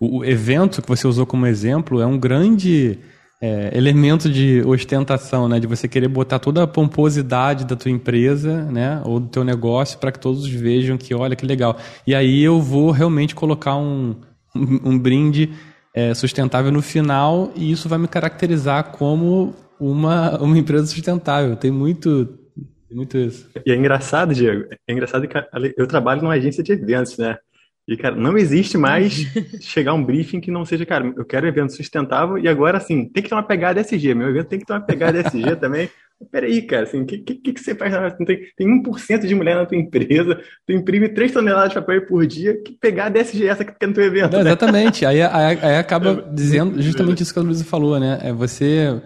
S1: o evento que você usou como exemplo é um grande é, elemento de ostentação, né? De você querer botar toda a pomposidade da tua empresa, né? Ou do teu negócio para que todos vejam que, olha, que legal. E aí eu vou realmente colocar um, um, um brinde é, sustentável no final e isso vai me caracterizar como uma, uma empresa sustentável. Tem muito, muito isso.
S2: E é engraçado, Diego, é engraçado que eu trabalho numa agência de eventos, né? E, cara, não existe mais chegar um briefing que não seja, cara, eu quero um evento sustentável e agora, assim, tem que ter uma pegada SG. Meu evento tem que ter uma pegada SG também. Peraí, cara, assim, o que, que, que você faz? Tem, tem 1% de mulher na tua empresa, tu imprime 3 toneladas de papel por dia, que pegada SG é essa que tu quer no teu evento? Não,
S1: né? Exatamente. Aí, aí, aí acaba é, dizendo justamente isso que a Luísa falou, né? É você,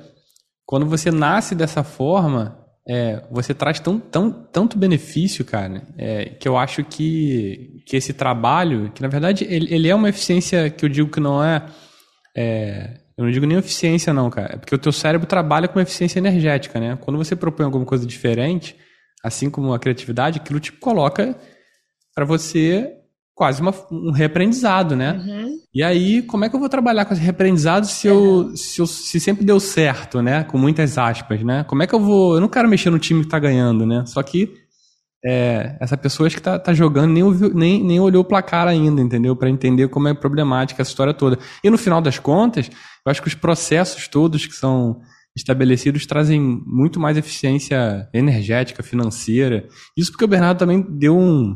S1: quando você nasce dessa forma, é, você traz tão, tão, tanto benefício, cara, é, que eu acho que, que esse trabalho, que na verdade ele, ele é uma eficiência que eu digo que não é, é, Eu não digo nem eficiência, não, cara. É porque o teu cérebro trabalha com eficiência energética, né? Quando você propõe alguma coisa diferente, assim como a criatividade, aquilo te coloca para você quase uma, um reaprendizado, né? Uhum. E aí, como é que eu vou trabalhar com esse reaprendizado se, eu, se, eu, se sempre deu certo, né? Com muitas aspas, né? Como é que eu vou... Eu não quero mexer no time que tá ganhando, né? Só que é, essa pessoa que tá, tá jogando nem, ouviu, nem, nem olhou o placar ainda, entendeu? Para entender como é problemática essa história toda. E no final das contas, eu acho que os processos todos que são estabelecidos trazem muito mais eficiência energética, financeira. Isso porque o Bernardo também deu um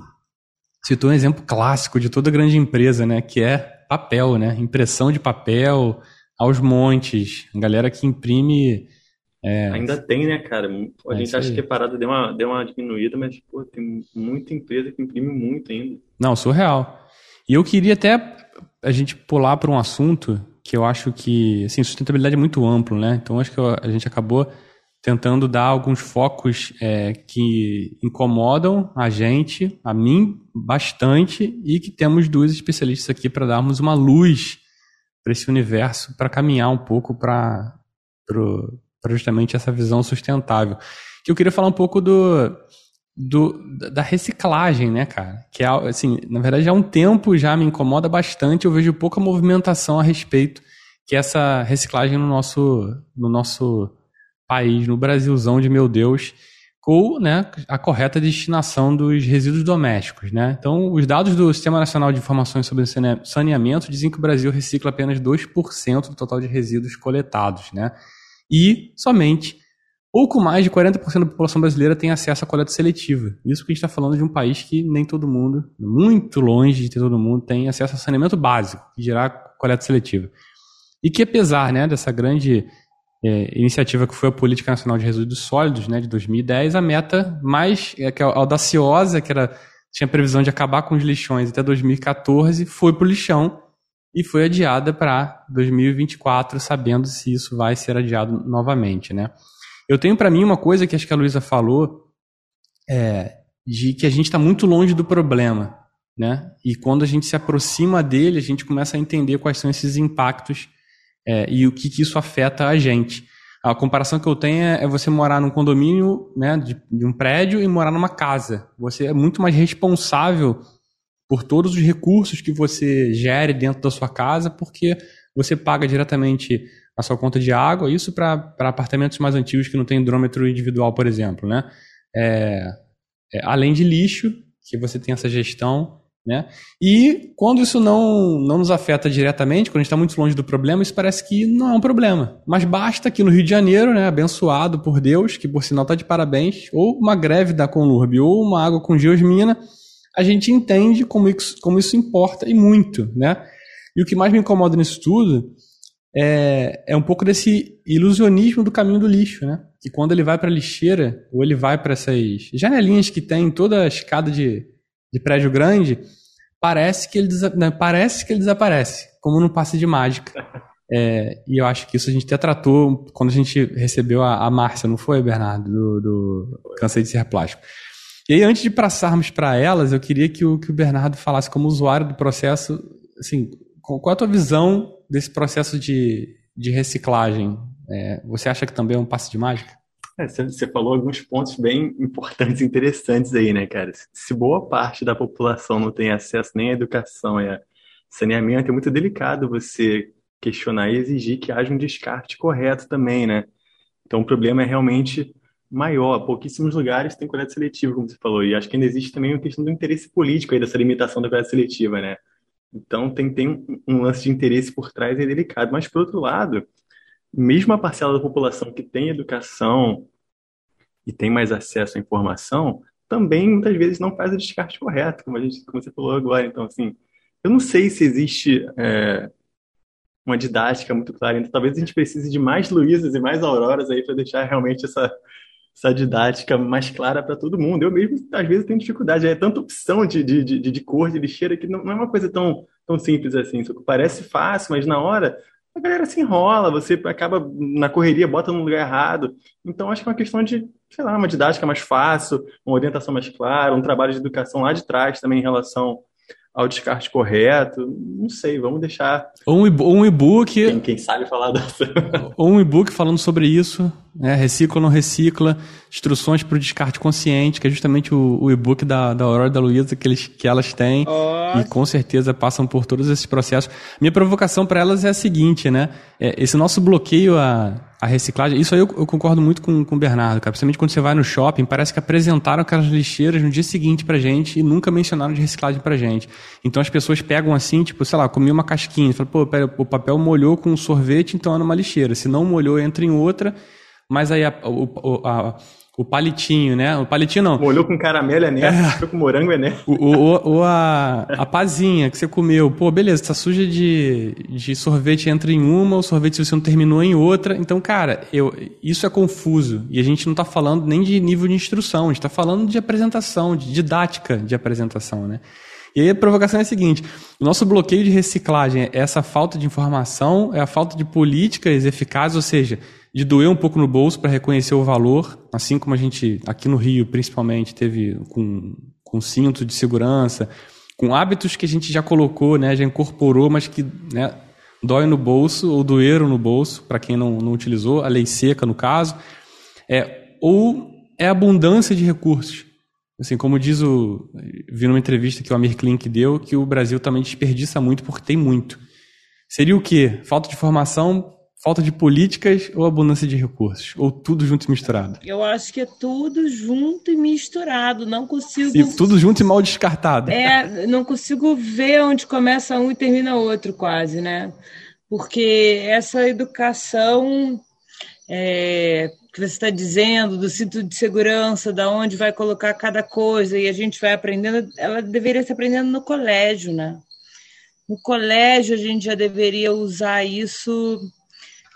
S1: citou um exemplo clássico de toda grande empresa, né? Que é papel, né? Impressão de papel aos montes. A galera que imprime.
S2: É... Ainda tem, né, cara? A é gente acha que a parada deu uma, deu uma diminuída, mas pô, tem muita empresa que imprime muito ainda.
S1: Não, surreal. E eu queria até a gente pular para um assunto que eu acho que, assim, sustentabilidade é muito amplo, né? Então acho que a gente acabou tentando dar alguns focos é, que incomodam a gente, a mim, bastante, e que temos duas especialistas aqui para darmos uma luz para esse universo, para caminhar um pouco para justamente essa visão sustentável. Que eu queria falar um pouco do, do, da reciclagem, né, cara? Que é, assim, na verdade, há um tempo já me incomoda bastante, eu vejo pouca movimentação a respeito, que essa reciclagem no nosso, no nosso país, no Brasilzão de meu Deus, com né, a correta destinação dos resíduos domésticos. Né? Então, os dados do Sistema Nacional de Informações sobre Saneamento dizem que o Brasil recicla apenas 2% do total de resíduos coletados. Né? E somente pouco mais de 40% da população brasileira tem acesso à coleta seletiva. Isso porque a gente está falando de um país que nem todo mundo, muito longe de ter todo mundo, tem acesso a saneamento básico, que dirá coleta seletiva. E que apesar né, dessa grande é, iniciativa que foi a Política Nacional de Resíduos Sólidos, né, de 2010, a meta mais é, que é audaciosa, que era tinha previsão de acabar com os lixões até 2014, foi para o lixão e foi adiada para 2024, sabendo se isso vai ser adiado novamente, né? Eu tenho para mim uma coisa que acho que a Luísa falou, é, de que a gente está muito longe do problema, né? E quando a gente se aproxima dele, a gente começa a entender quais são esses impactos é, e o que, que, isso afeta a gente. A comparação que eu tenho é, é você morar num condomínio né, de, de, um prédio e morar numa casa. Você é muito mais responsável por todos os recursos que você gere dentro da sua casa, porque você paga diretamente a sua conta de água, isso para apartamentos mais antigos que não tem hidrômetro individual, por exemplo. Né? É, é, além de lixo, que você tem essa gestão né? E quando isso não, não nos afeta diretamente, quando a gente está muito longe do problema, isso parece que não é um problema. Mas basta que no Rio de Janeiro, né, abençoado por Deus, que por sinal está de parabéns, ou uma greve da Conlurb, ou uma água com geosmina, a gente entende como isso, como isso importa e muito. Né? E o que mais me incomoda nisso tudo é, é um pouco desse ilusionismo do caminho do lixo, né? Que quando ele vai para a lixeira, ou ele vai para essas janelinhas que tem em toda a escada de, de prédio grande, parece que ele, né, parece que ele desaparece, como num passe de mágica. É, e eu acho que isso a gente até tratou quando a gente recebeu a, a Márcia, não foi, Bernardo? Do, do Cansei de Ser Plástico. E aí, antes de passarmos para elas, eu queria que o, que o Bernardo falasse como usuário do processo, assim, qual a tua visão desse processo de, de reciclagem? É, você acha que também é um passe de mágica?
S2: É, você falou alguns pontos bem importantes e interessantes aí, né, cara? Se boa parte da população não tem acesso nem à educação e a saneamento, é muito delicado você questionar e exigir que haja um descarte correto também, né? Então, o problema é realmente maior. Pouquíssimos lugares têm coleta seletiva, como você falou. E acho que ainda existe também uma questão do interesse político aí dessa limitação da coleta seletiva, né? Então, tem, tem um lance de interesse por trás é delicado. Mas, por outro lado, mesmo a parcela da população que tem educação e tem mais acesso à informação, também muitas vezes não faz o descarte correto, como, a gente, como você falou agora. Então, assim, eu não sei se existe é, uma didática muito clara. Então, talvez a gente precise de mais Luísas e mais Auroras aí para deixar realmente essa, essa didática mais clara para todo mundo. Eu mesmo, às vezes, tenho dificuldade. É tanta opção de, de, de, de cor, de lixeira, que não, é uma coisa tão, tão simples assim. Isso parece fácil, mas na hora a galera se enrola, você acaba na correria, bota no lugar errado. Então, acho que é uma questão de, sei lá, uma didática mais fácil, uma orientação mais clara, um trabalho de educação lá de trás também em relação ao descarte correto. Não sei, vamos deixar.
S1: Um, um e-book.
S2: Quem, quem, sabe falar dessa.
S1: um e-book falando sobre isso, né? Recicla ou não recicla, instruções para o descarte consciente, que é justamente o, o e-book da, da Aurora e da Luísa que, eles, que elas têm. Oh. E com certeza passam por todos esses processos. Minha provocação para elas é a seguinte, né? É, esse nosso bloqueio a a reciclagem, isso aí eu, eu, concordo muito com, com o Bernardo, cara. Principalmente quando você vai no shopping, parece que apresentaram aquelas lixeiras no dia seguinte pra gente e nunca mencionaram de reciclagem pra gente. Então as pessoas pegam assim, tipo, sei lá, comi uma casquinha, fala, pô, pera, o papel molhou com um sorvete, então é numa lixeira. Se não molhou, entra em outra, mas aí a, a, o palitinho, né? O palitinho não.
S2: Molhou com caramelo é nessa, é. com morango é nessa.
S1: O, o, o, a, a pazinha que você comeu. Pô, beleza, tá suja de, de sorvete entra em uma, o sorvete se você não terminou em outra. Então, cara, eu, isso é confuso. E a gente não tá falando nem de nível de instrução, a gente tá falando de apresentação, de didática de apresentação, né? E aí a provocação é a seguinte: o nosso bloqueio de reciclagem é essa falta de informação, é a falta de políticas eficazes, ou seja, de doer um pouco no bolso para reconhecer o valor, assim como a gente, aqui no Rio principalmente, teve com, com cinto de segurança, com hábitos que a gente já colocou, né, já incorporou, mas que né, dói no bolso ou doeram no bolso, para quem não, não utilizou, a lei seca no caso, é, ou é abundância de recursos. Assim, como diz o. Vi numa entrevista que o Amir Klink deu, que o Brasil também desperdiça muito porque tem muito. Seria o quê? Falta de formação Falta de políticas ou abundância de recursos? Ou tudo junto e misturado?
S3: Eu acho que é tudo junto e misturado. Não consigo.
S1: E tudo junto e mal descartado.
S3: É, não consigo ver onde começa um e termina outro, quase, né? Porque essa educação é, que você está dizendo, do cinto de segurança, da onde vai colocar cada coisa, e a gente vai aprendendo, ela deveria ser aprendendo no colégio, né? No colégio a gente já deveria usar isso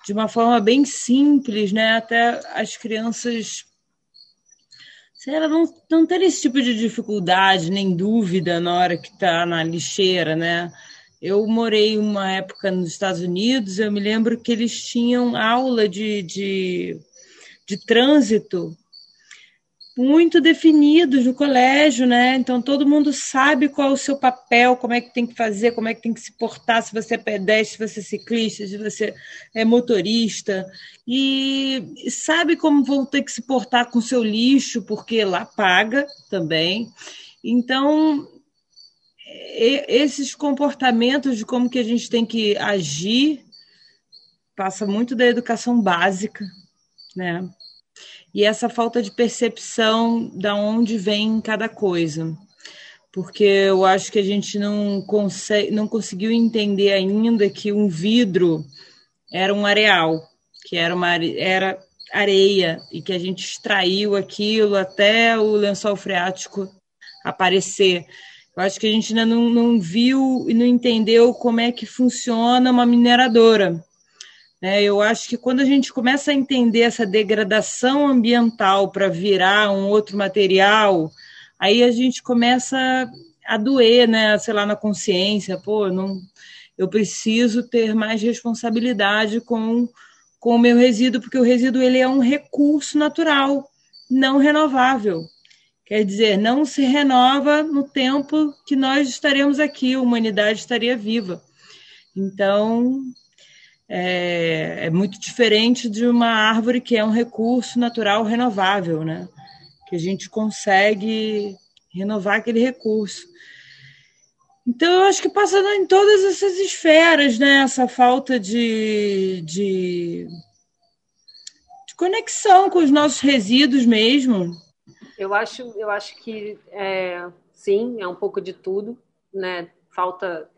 S3: de uma forma bem simples, né? Até as crianças lá, não, não ter esse tipo de dificuldade nem dúvida na hora que está na lixeira, né? Eu morei uma época nos Estados Unidos, eu me lembro que eles tinham aula de, de, de trânsito muito definidos no colégio, né? Então todo mundo sabe qual é o seu papel, como é que tem que fazer, como é que tem que se portar, se você é pedestre, se você é ciclista, se você é motorista, e sabe como vão ter que se portar com o seu lixo, porque lá paga também. Então esses comportamentos de como que a gente tem que agir passa muito da educação básica, né? E essa falta de percepção da onde vem cada coisa. Porque eu acho que a gente não, consegue, não conseguiu entender ainda que um vidro era um areal, que era, uma, era areia, e que a gente extraiu aquilo até o lençol freático aparecer. Eu acho que a gente ainda não, não viu e não entendeu como é que funciona uma mineradora Né? Eu acho que quando a gente começa a entender essa degradação ambiental para virar um outro material, aí a gente começa a doer, né? sei lá, na consciência, pô, não, eu preciso ter mais responsabilidade com, com o meu resíduo, porque o resíduo ele é um recurso natural, não renovável. Quer dizer, não se renova no tempo que nós estaremos aqui, a humanidade estaria viva. Então, é, é, muito diferente de uma árvore que é um recurso natural renovável, né? Que a gente consegue renovar aquele recurso. Então, eu acho que passa em todas essas esferas, né? Essa falta de, de, de conexão com os nossos resíduos mesmo.
S5: Eu acho, eu acho que é, sim, é um pouco de tudo, né? Falta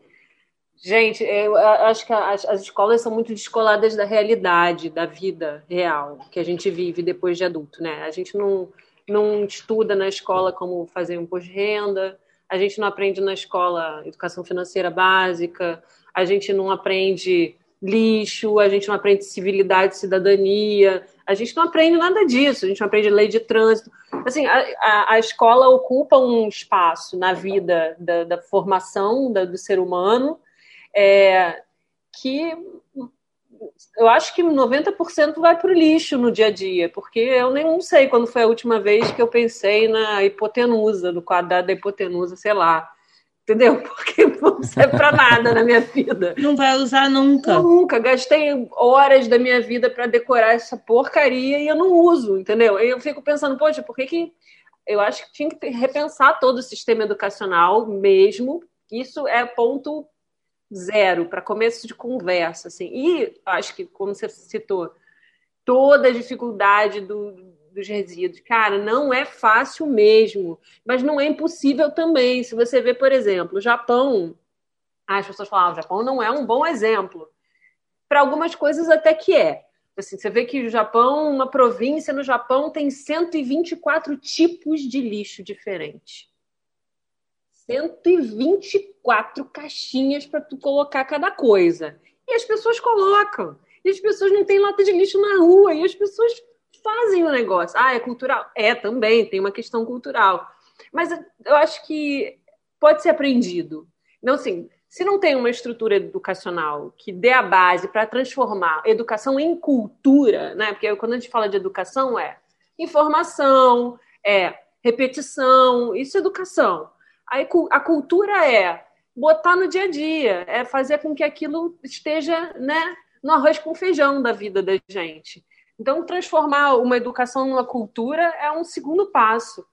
S5: Gente, eu acho que as, as, escolas são muito descoladas da realidade, da vida real que a gente vive depois de adulto, né? A gente não, não estuda na escola como fazer um imposto de renda, a gente não aprende na escola educação financeira básica, a gente não aprende lixo, a gente não aprende civilidade, cidadania, a gente não aprende nada disso, a gente não aprende lei de trânsito. Assim, a, a, a escola ocupa um espaço na vida da, da formação da, do ser humano é, que eu acho que 90% vai para o lixo no dia a dia, porque eu nem não sei quando foi a última vez que eu pensei na hipotenusa, no quadrado da hipotenusa, sei lá. Entendeu? Porque não serve para nada na minha vida.
S3: Não vai usar nunca.
S5: nunca. Gastei horas da minha vida para decorar essa porcaria e eu não uso, entendeu? Eu fico pensando, poxa, por que que. Eu acho que tinha que repensar todo o sistema educacional mesmo. Isso é ponto zero para começo de conversa, assim. E acho que, como você citou, toda a dificuldade do, dos resíduos, cara, não é fácil mesmo, mas não é impossível também. Se você vê, por exemplo, o Japão, as pessoas falam, ah, o Japão não é um bom exemplo. Para algumas coisas até que é. Assim, você vê que o Japão, uma província no Japão, tem 124 tipos de lixo diferentes. 124 caixinhas para tu colocar cada coisa. E as pessoas colocam. E as pessoas não têm lata de lixo na rua. E as pessoas fazem o negócio. Ah, é cultural? É, também, tem uma questão cultural. Mas eu acho que pode ser aprendido. Não, assim, se não tem uma estrutura educacional que dê a base para transformar educação em cultura, né? Porque quando a gente fala de educação é informação, é repetição, isso é educação. A cultura é botar no dia a dia, é fazer com que aquilo esteja né, no arroz com feijão da vida da gente. Então, transformar uma educação numa cultura é um segundo passo.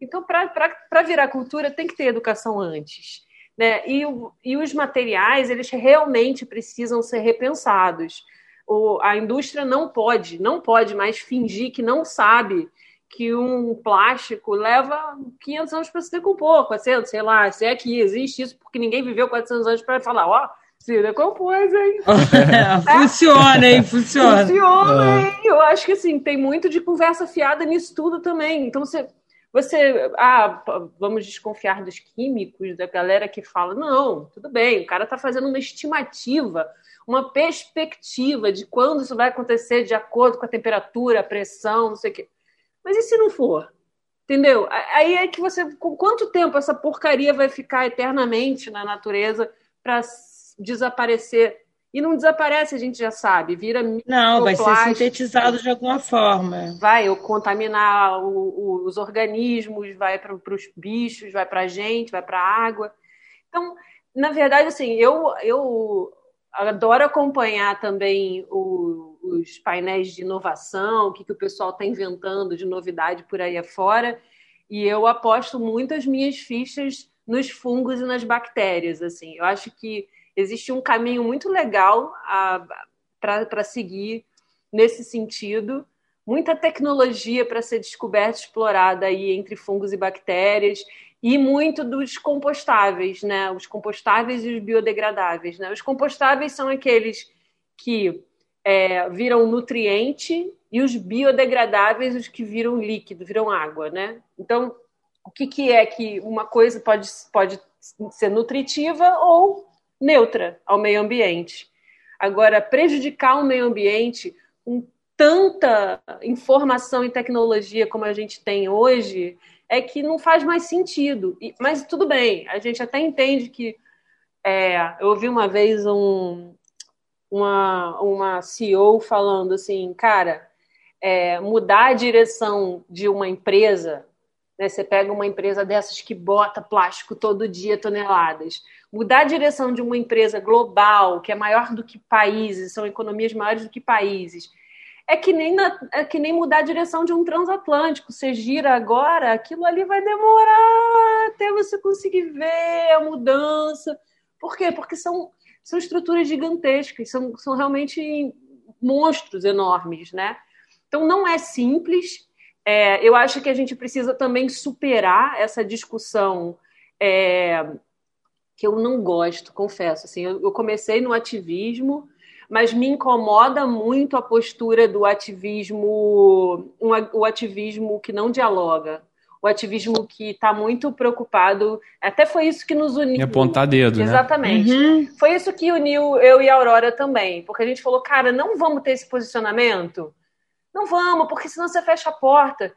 S5: Então, para virar cultura, tem que ter educação antes. Né? E, e os materiais, eles realmente precisam ser repensados. O, a indústria não pode, não pode mais fingir que não sabe que um plástico leva 500 anos para se decompor, 400, sei lá, se é que existe isso, porque ninguém viveu 400 anos para falar, ó, oh, se decompôs, hein?
S3: É, funciona, hein? Funciona.
S5: Funciona, é. hein? Eu acho que, assim, tem muito de conversa fiada nisso tudo também. Então, você, você, ah, vamos desconfiar dos químicos, da galera que fala, não, tudo bem, o cara está fazendo uma estimativa, uma perspectiva de quando isso vai acontecer de acordo com a temperatura, a pressão, não sei o quê. Mas e se não for? Entendeu? Aí é que você. Com quanto tempo essa porcaria vai ficar eternamente na natureza para desaparecer? E não desaparece, a gente já sabe, vira
S3: Não, vai ser sintetizado de alguma forma.
S5: Vai ou contaminar o, o, os organismos, vai para os bichos, vai para a gente, vai para a água. Então, na verdade, assim, eu, eu adoro acompanhar também o, os painéis de inovação, o que, que o pessoal está inventando de novidade por aí afora. E eu aposto muito as minhas fichas nos fungos e nas bactérias. Assim, eu acho que existe um caminho muito legal para seguir nesse sentido. Muita tecnologia para ser descoberta, explorada aí entre fungos e bactérias, e muito dos compostáveis, né? Os compostáveis e os biodegradáveis, né? Os compostáveis são aqueles que é, viram nutriente e os biodegradáveis os que viram líquido, viram água, né? Então, o que, que é que uma coisa pode, pode ser nutritiva ou neutra ao meio ambiente? Agora, prejudicar o meio ambiente com tanta informação e tecnologia como a gente tem hoje é que não faz mais sentido. Mas tudo bem, a gente até entende que. É, eu ouvi uma vez um, uma, uma CEO falando assim, cara, é, mudar a direção de uma empresa né? Você pega uma empresa dessas que bota plástico todo dia, toneladas. Mudar a direção de uma empresa global, que é maior do que países, são economias maiores do que países. É que nem, na, é que nem mudar a direção de um transatlântico. Você gira agora, aquilo ali vai demorar até você conseguir ver a mudança. Por quê? Porque são, são estruturas gigantescas, são, são realmente monstros enormes, né? Então não é simples, é, eu acho que a gente precisa também superar essa discussão é, que eu não gosto, confesso. Assim, eu, eu comecei no ativismo, mas me incomoda muito a postura do ativismo, um, o ativismo que não dialoga, o ativismo que está muito preocupado. Até foi isso que nos uniu. E
S1: apontar dedo,
S5: Exatamente.
S1: né?
S5: Exatamente. Uhum. Foi isso que uniu eu e a Aurora também, porque a gente falou, cara, não vamos ter esse posicionamento não vamos, porque senão você fecha a porta.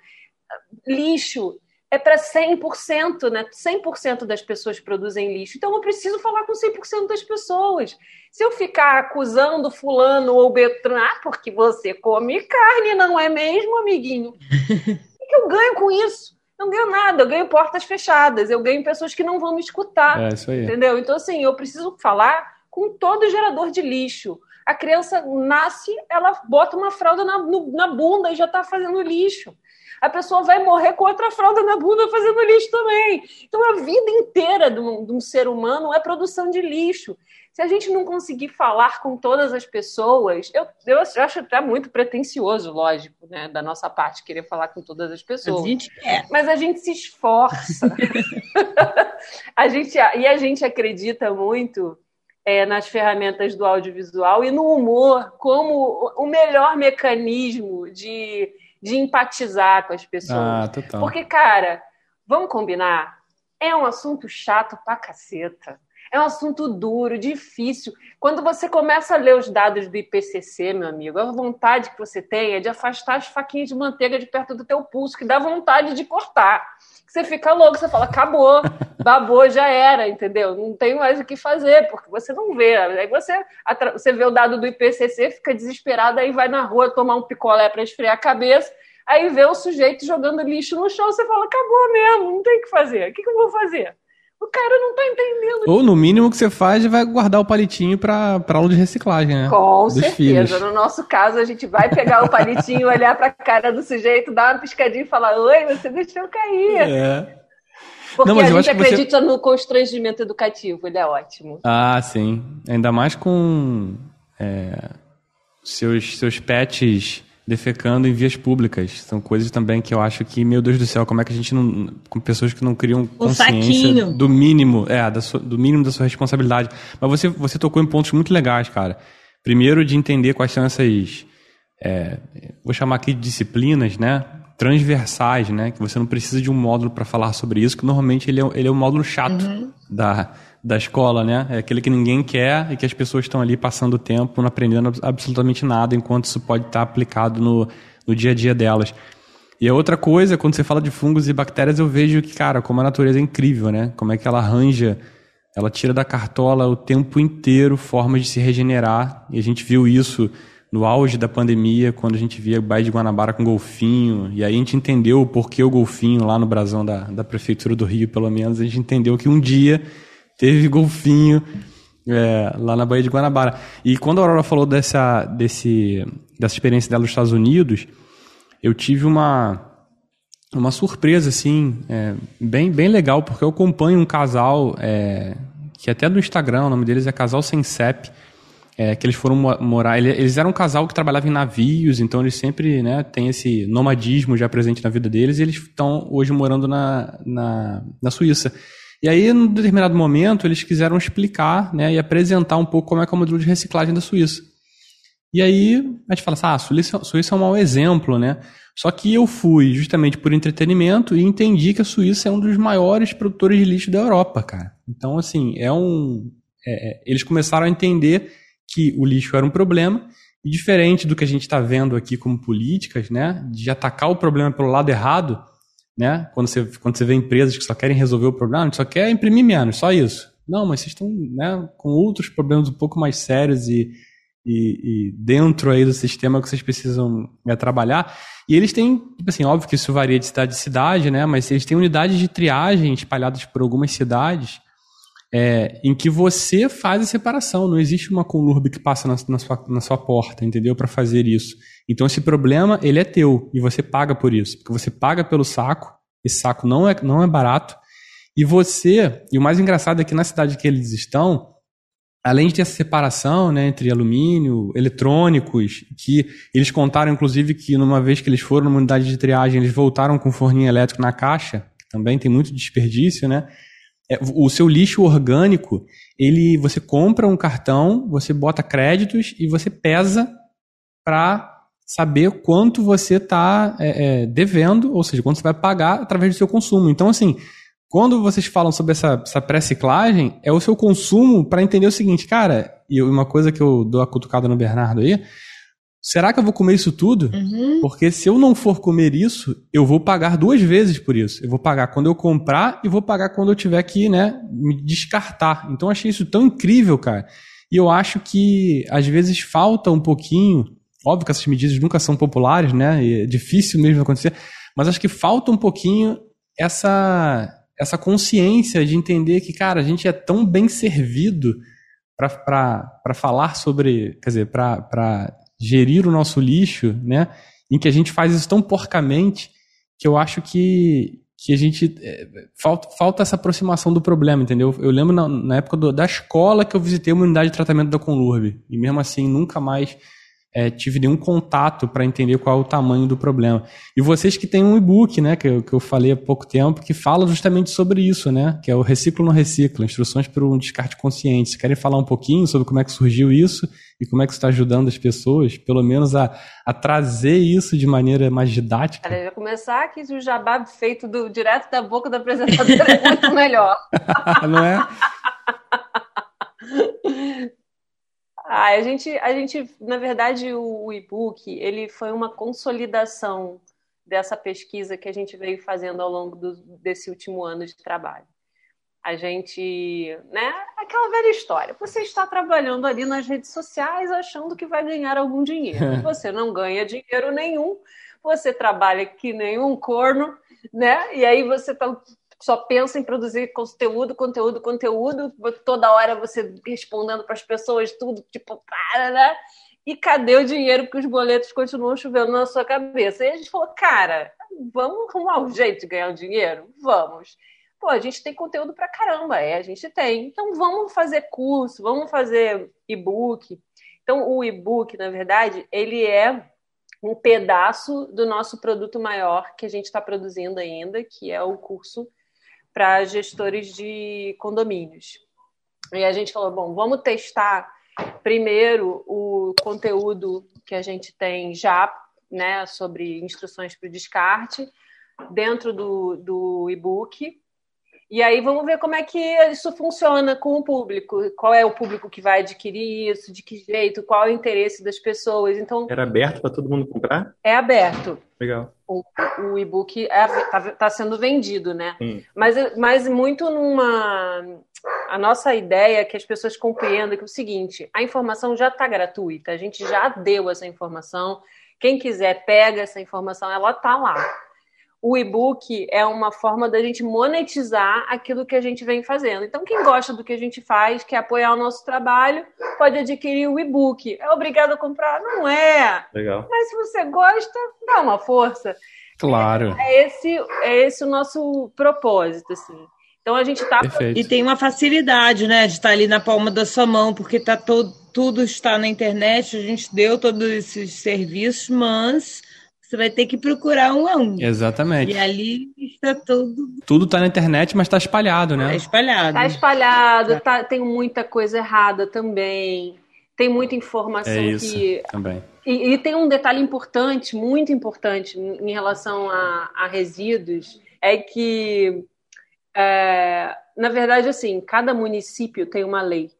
S5: Lixo é para 100%, né? 100% das pessoas produzem lixo. Então eu preciso falar com 100% das pessoas. Se eu ficar acusando fulano ou Betran, ah, porque você come carne, não é mesmo, amiguinho? O que eu ganho com isso? Não ganho nada, eu ganho portas fechadas, eu ganho pessoas que não vão me escutar.
S1: É isso aí.
S5: Entendeu? Então, assim, eu preciso falar com todo gerador de lixo a criança nasce, ela bota uma fralda na, no, na bunda e já está fazendo lixo. A pessoa vai morrer com outra fralda na bunda fazendo lixo também. Então, a vida inteira de um, de um ser humano é produção de lixo. Se a gente não conseguir falar com todas as pessoas, eu, eu acho até muito pretencioso, lógico, né, da nossa parte, querer falar com todas as pessoas.
S3: A gente quer.
S5: Mas a gente se esforça. a gente, e a gente acredita muito é, nas ferramentas do audiovisual e no humor como o melhor mecanismo de, de empatizar com as pessoas.
S1: Ah, total.
S5: Porque, cara, vamos combinar? É um assunto chato pra caceta. É um assunto duro, difícil. Quando você começa a ler os dados do IPCC, meu amigo, a vontade que você tem é de afastar as faquinhas de manteiga de perto do teu pulso, que dá vontade de cortar você fica louco, você fala, acabou, babou, já era, entendeu? Não tem mais o que fazer, porque você não vê. Aí você, você vê o dado do IPCC, fica desesperado, aí vai na rua tomar um picolé para esfriar a cabeça, aí vê o sujeito jogando lixo no chão, você fala, acabou mesmo, não tem o que fazer. O que, que eu vou fazer? O cara não tá entendendo.
S1: Ou no mínimo que você faz vai guardar o palitinho pra, pra aula de reciclagem, né?
S5: Com Dos certeza. Filhos. No nosso caso, a gente vai pegar o palitinho, olhar pra cara do sujeito, dar uma piscadinha e falar: Oi, você deixou cair.
S1: É.
S5: Porque não, a gente acredita você... no constrangimento educativo, ele é ótimo.
S1: Ah, sim. Ainda mais com é, seus, seus pets defecando em vias públicas. São coisas também que eu acho que, meu Deus do céu, como é que a gente não. Com pessoas que não criam consciência do mínimo, é, da sua, do mínimo da sua responsabilidade. Mas você, você tocou em pontos muito legais, cara. Primeiro, de entender quais são essas. É, vou chamar aqui de disciplinas, né? Transversais, né? Que você não precisa de um módulo para falar sobre isso, que normalmente ele é, ele é um módulo chato uhum. da, da escola, né? É aquele que ninguém quer e que as pessoas estão ali passando tempo não aprendendo absolutamente nada, enquanto isso pode estar aplicado no, no dia a dia delas. E a outra coisa, quando você fala de fungos e bactérias, eu vejo que, cara, como a natureza é incrível, né? Como é que ela arranja, ela tira da cartola o tempo inteiro formas de se regenerar. E a gente viu isso no auge da pandemia, quando a gente via o Baía de Guanabara com golfinho, e aí a gente entendeu o porquê o golfinho lá no brasão da, da Prefeitura do Rio, pelo menos, a gente entendeu que um dia teve golfinho é, lá na Baía de Guanabara. E quando a Aurora falou dessa, desse, dessa experiência dela nos Estados Unidos, eu tive uma, uma surpresa, assim, é, bem, bem legal, porque eu acompanho um casal, é, que até do Instagram, o nome deles é Casal Sem CEP, é, que eles foram morar. Eles eram um casal que trabalhava em navios, então eles sempre né, têm esse nomadismo já presente na vida deles, e eles estão hoje morando na, na, na Suíça. E aí, num determinado momento, eles quiseram explicar né, e apresentar um pouco como é que é o modelo de reciclagem da Suíça. E aí, a gente fala assim, ah, a Suíça, a Suíça é um mau exemplo, né? Só que eu fui justamente por entretenimento e entendi que a Suíça é um dos maiores produtores de lixo da Europa, cara. Então, assim, é um... É, é eles começaram a entender que o lixo era um problema, e diferente do que a gente está vendo aqui como políticas, né, de atacar o problema pelo lado errado, né, quando você, quando você vê empresas que só querem resolver o problema, só quer imprimir menos, só isso. Não, mas vocês estão né, com outros problemas um pouco mais sérios e, e, e dentro aí do sistema que vocês precisam é, trabalhar. E eles têm, tipo assim, óbvio que isso varia de cidade em cidade, né? Mas eles têm unidades de triagem espalhadas por algumas cidades é, em que você faz a separação. Não existe uma conurbe que passa na, na, sua, na sua porta, entendeu? Para fazer isso. Então esse problema, ele é teu e você paga por isso. Porque você paga pelo saco, esse saco não é, não é barato. E você, e o mais engraçado é que na cidade que eles estão, além de ter essa separação né, entre alumínio, eletrônicos, que eles contaram, inclusive, que numa vez que eles foram numa unidade de triagem, eles voltaram com forninho elétrico na caixa, também tem muito desperdício, né? É, o seu lixo orgânico, ele, você compra um cartão, você bota créditos e você pesa para saber quanto você está é, é, devendo, ou seja, quanto você vai pagar através do seu consumo. Então, assim, quando vocês falam sobre essa, essa pré-ciclagem, é o seu consumo para entender o seguinte, cara, e uma coisa que eu dou a cutucada no Bernardo aí, será que eu vou comer isso tudo? Uhum. Porque se eu não for comer isso, eu vou pagar duas vezes por isso. Eu vou pagar quando eu comprar e vou pagar quando eu tiver que, né, me descartar. Então eu achei isso tão incrível, cara. E eu acho que às vezes falta um pouquinho, óbvio que essas medidas nunca são populares, né? É difícil mesmo acontecer, mas acho que falta um pouquinho essa essa consciência de entender que, cara, a gente é tão bem servido para falar sobre, quer dizer, para gerir o nosso lixo, né? Em que a gente faz isso tão porcamente que eu acho que, que a gente. É, falta, falta essa aproximação do problema, entendeu? Eu lembro na, na época do, da escola que eu visitei uma unidade de tratamento da Conlurb. E mesmo assim, nunca mais é, tive nenhum contato para entender qual é o tamanho do problema. E vocês que têm um e-book, né, que eu, que eu falei há pouco tempo, que fala justamente sobre isso, né, que é o Reciclo no Reciclo, instruções para um descarte consciente. Vocês querem falar um pouquinho sobre como é que surgiu isso e como é que está ajudando as pessoas, pelo menos a, a trazer isso de maneira mais didática?
S5: Cara, já começar que o jabá feito do, direto da boca da apresentadora é muito melhor.
S1: Não é?
S5: Ah, a gente, a gente, na verdade, o, e-book ele foi uma consolidação dessa pesquisa que a gente veio fazendo ao longo do, desse último ano de trabalho. A gente, né, aquela velha história. Você está trabalhando ali nas redes sociais achando que vai ganhar algum dinheiro. Você não ganha dinheiro nenhum. Você trabalha que nem um corno, né? E aí você está só pensa em produzir conteúdo, conteúdo, conteúdo, toda hora você respondendo para as pessoas tudo, tipo, para, né? E cadê o dinheiro? Porque os boletos continuam chovendo na sua cabeça. E a gente falou, cara, vamos arrumar um jeito de ganhar o dinheiro? Vamos. Pô, a gente tem conteúdo para caramba, é, a gente tem. Então vamos fazer curso, vamos fazer e-book. Então o e-book, na verdade, ele é um pedaço do nosso produto maior que a gente está produzindo ainda, que é o curso para gestores de condomínios. E a gente falou: bom, vamos testar primeiro o conteúdo que a gente tem já, né, sobre instruções para o descarte, dentro do, do e-book, e aí vamos ver como é que isso funciona com o público. Qual é o público que vai adquirir isso, de que jeito, qual é o interesse das pessoas. Então
S2: Era aberto para todo mundo comprar?
S5: É aberto.
S2: Legal.
S5: O, o e-book está é, tá sendo vendido, né? Hum. Mas, mas muito numa. A nossa ideia é que as pessoas compreendam que é o seguinte: a informação já está gratuita, a gente já deu essa informação. Quem quiser, pega essa informação, ela está lá o e-book é uma forma da gente monetizar aquilo que a gente vem fazendo. Então, quem gosta do que a gente faz, quer apoiar o nosso trabalho, pode adquirir o e-book. É obrigado a comprar? Não é.
S2: Legal.
S5: Mas se você gosta, dá uma força.
S1: Claro.
S5: É, é esse, é esse o nosso propósito, assim. Então a gente está
S3: e tem uma facilidade, né, de estar ali na palma da sua mão, porque tá todo, tudo está na internet. A gente deu todos esses serviços, mas você vai ter que procurar um a um.
S1: Exatamente.
S3: E ali está tudo.
S1: Tudo está na internet, mas está espalhado, né?
S3: Está espalhado.
S5: Está espalhado, tá, tem muita coisa errada também. Tem muita informação
S1: é isso,
S5: que.
S1: Também.
S5: E, e, tem um detalhe importante, muito importante, em relação a, a resíduos, é que, é, na verdade, assim, cada município tem uma lei.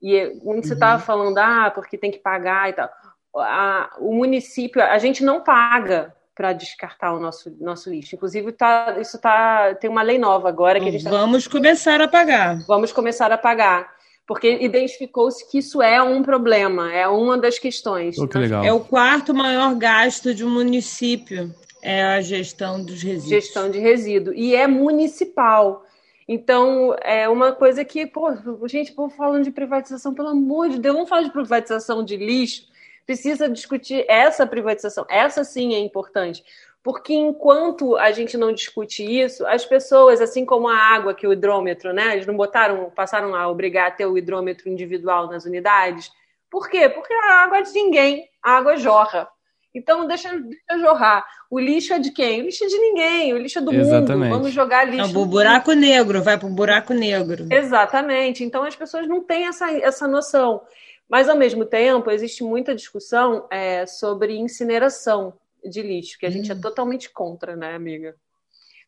S5: E você estava uhum. falando, ah, porque tem que pagar e tal. A, o município, a gente não paga para descartar o nosso, nosso lixo. Inclusive, tá, isso tá, tem uma lei nova agora que a gente
S3: tá Vamos tá... começar a pagar.
S5: Vamos começar a pagar. Porque identificou-se que isso é um problema, é uma das questões.
S1: Oh, que legal.
S3: É o quarto maior gasto de um município, é a gestão dos resíduos.
S5: Gestão de resíduo. E é municipal. Então, é uma coisa que, pô, gente, pô, falando de privatização, pelo amor de Deus, vamos falar de privatização de lixo precisa discutir essa privatização. Essa sim é importante. Porque enquanto a gente não discute isso, as pessoas, assim como a água, que o hidrômetro, né? Eles não botaram, passaram a obrigar a ter o hidrômetro individual nas unidades. Por quê? Porque a água é de ninguém, a água jorra. Então deixa, deixa jorrar. O lixo é de quem? O lixo é de ninguém, o lixo é do Exatamente. mundo. Vamos jogar lixo.
S3: Não, o buraco negro, vai para o buraco negro.
S5: Exatamente. Então as pessoas não têm essa, essa noção. Mas, ao mesmo tempo, existe muita discussão é, sobre incineração de lixo, que a gente é hum. totalmente contra, né, amiga?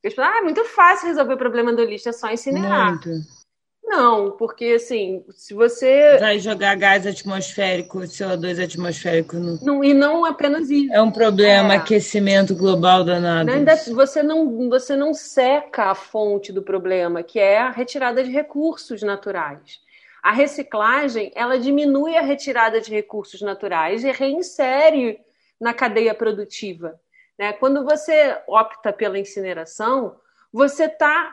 S5: Porque, ah, é muito fácil resolver o problema do lixo, é só incinerar. Muito. Não, porque assim, se você.
S3: Vai jogar gás atmosférico, CO2 atmosférico no.
S5: Não, e não apenas isso.
S3: É um problema, é. aquecimento global danado.
S5: Ainda, você, não, você não seca a fonte do problema, que é a retirada de recursos naturais. A reciclagem, ela diminui a retirada de recursos naturais e reinsere na cadeia produtiva. Né? Quando você opta pela incineração, você tá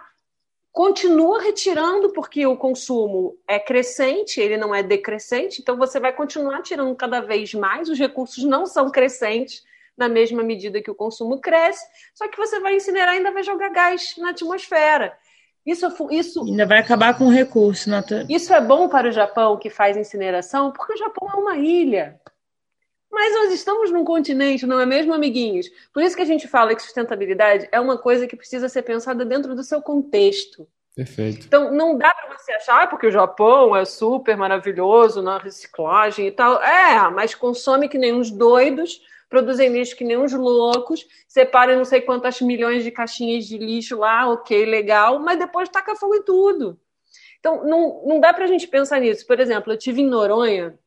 S5: continua retirando porque o consumo é crescente, ele não é decrescente, então você vai continuar tirando cada vez mais, os recursos não são crescentes na mesma medida que o consumo cresce, só que você vai incinerar e ainda vai jogar gás na atmosfera. Isso, isso
S3: ainda vai acabar com o recurso natural.
S5: Isso é bom para o Japão que faz incineração, porque o Japão é uma ilha. Mas nós estamos num continente, não é mesmo, amiguinhos? Por isso que a gente fala que sustentabilidade é uma coisa que precisa ser pensada dentro do seu contexto.
S1: Perfeito.
S5: Então, não dá para você achar, ah, porque o Japão é super maravilhoso na reciclagem e tal. É, mas consome que nem uns doidos, produzem lixo que nem uns loucos, separam não sei quantas milhões de caixinhas de lixo lá, ok, legal, mas depois taca fogo em tudo. Então, não, não dá para a gente pensar nisso. Por exemplo, eu tive em Noronha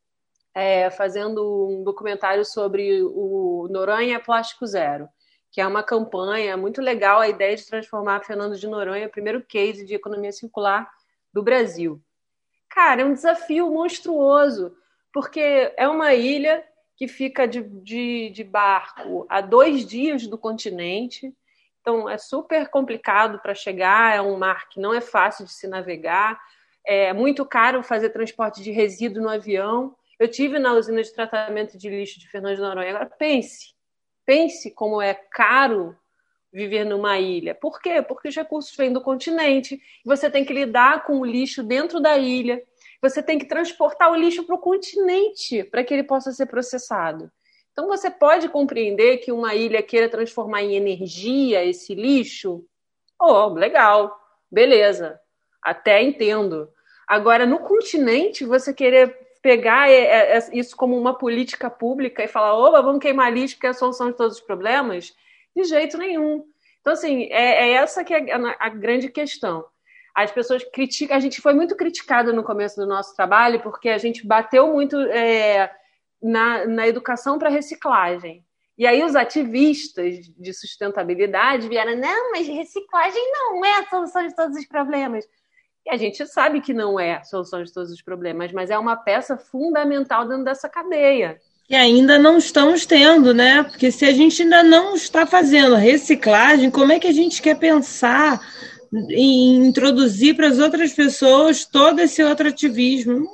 S5: é, fazendo um documentário sobre o Noronha Plástico Zero, que é uma campanha muito legal, a ideia de transformar Fernando de Noronha, primeiro case de economia circular do Brasil. Cara, é um desafio monstruoso, porque é uma ilha que fica de, de, de barco a dois dias do continente. Então, é super complicado para chegar, é um mar que não é fácil de se navegar, é muito caro fazer transporte de resíduo no avião. Eu tive na usina de tratamento de lixo de Fernando de Noronha. Agora, pense, pense como é caro viver numa ilha. Por quê? Porque os recursos vêm do continente você tem que lidar com o lixo dentro da ilha você tem que transportar o lixo para o continente para que ele possa ser processado. Então você pode compreender que uma ilha queira transformar em energia esse lixo. Oh, legal, beleza, até entendo. Agora, no continente, você querer pegar é, é, é, isso como uma política pública e falar, opa, vamos queimar lixo porque é a solução de todos os problemas? De jeito nenhum. Então, assim, é, essa que é a grande questão as pessoas criticam. A gente foi muito criticado no começo do nosso trabalho porque a gente bateu muito é, na, na educação para reciclagem. E aí os ativistas de sustentabilidade vieram, não, mas reciclagem não é a solução de todos os problemas. E a gente sabe que não é a solução de todos os problemas, mas é uma peça fundamental dentro dessa cadeia.
S3: E ainda não estamos tendo, né? Porque se a gente ainda não está fazendo reciclagem, como é que a gente quer pensar introduzir para as outras pessoas todo esse outro ativismo.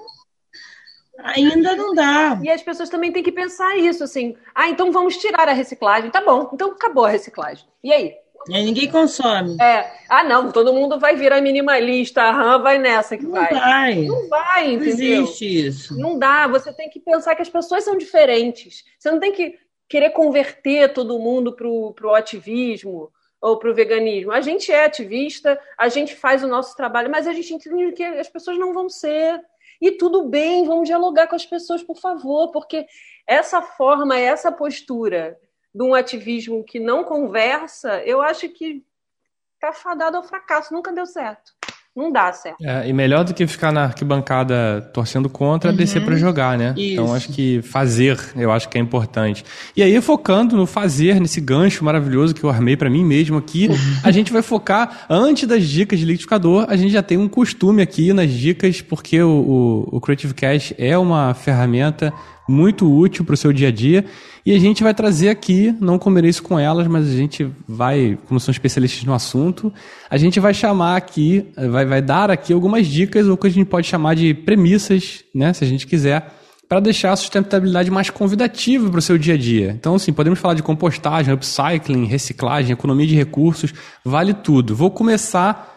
S3: Ainda não dá.
S5: E as pessoas também têm que pensar isso, assim. Ah, então vamos tirar a reciclagem. Tá bom, então acabou a reciclagem. E aí?
S3: E ninguém consome.
S5: É. Ah, não, todo mundo vai virar minimalista. Aham, vai nessa que
S3: não
S5: vai.
S3: vai.
S5: Não vai, entendeu?
S3: Não existe isso.
S5: Não dá. Você tem que pensar que as pessoas são diferentes. Você não tem que querer converter todo mundo pro, pro ativismo ou para o veganismo. A gente é ativista, a gente faz o nosso trabalho, mas a gente entende que as pessoas não vão ser. E tudo bem, vamos dialogar com as pessoas, por favor, porque essa forma, essa postura de um ativismo que não conversa, eu acho que está fadado ao fracasso, nunca deu certo. Não dá certo.
S1: É, e melhor do que ficar na arquibancada torcendo contra, uhum. descer para jogar, né? Isso. Então acho que fazer, eu acho que é importante. E aí, focando no fazer, nesse gancho maravilhoso que eu armei para mim mesmo aqui, a gente vai focar, antes das dicas de liquidificador, a gente já tem um costume aqui nas dicas, porque o, o, o Creative Cash é uma ferramenta muito útil para o seu dia a dia. E a gente vai trazer aqui, não combinei isso com elas, mas a gente vai, como são especialistas no assunto, a gente vai chamar aqui, vai, vai dar aqui algumas dicas, ou que a gente pode chamar de premissas, né, se a gente quiser, para deixar a sustentabilidade mais convidativa para o seu dia a dia. Então, assim, podemos falar de compostagem, upcycling, reciclagem, economia de recursos, vale tudo. Vou começar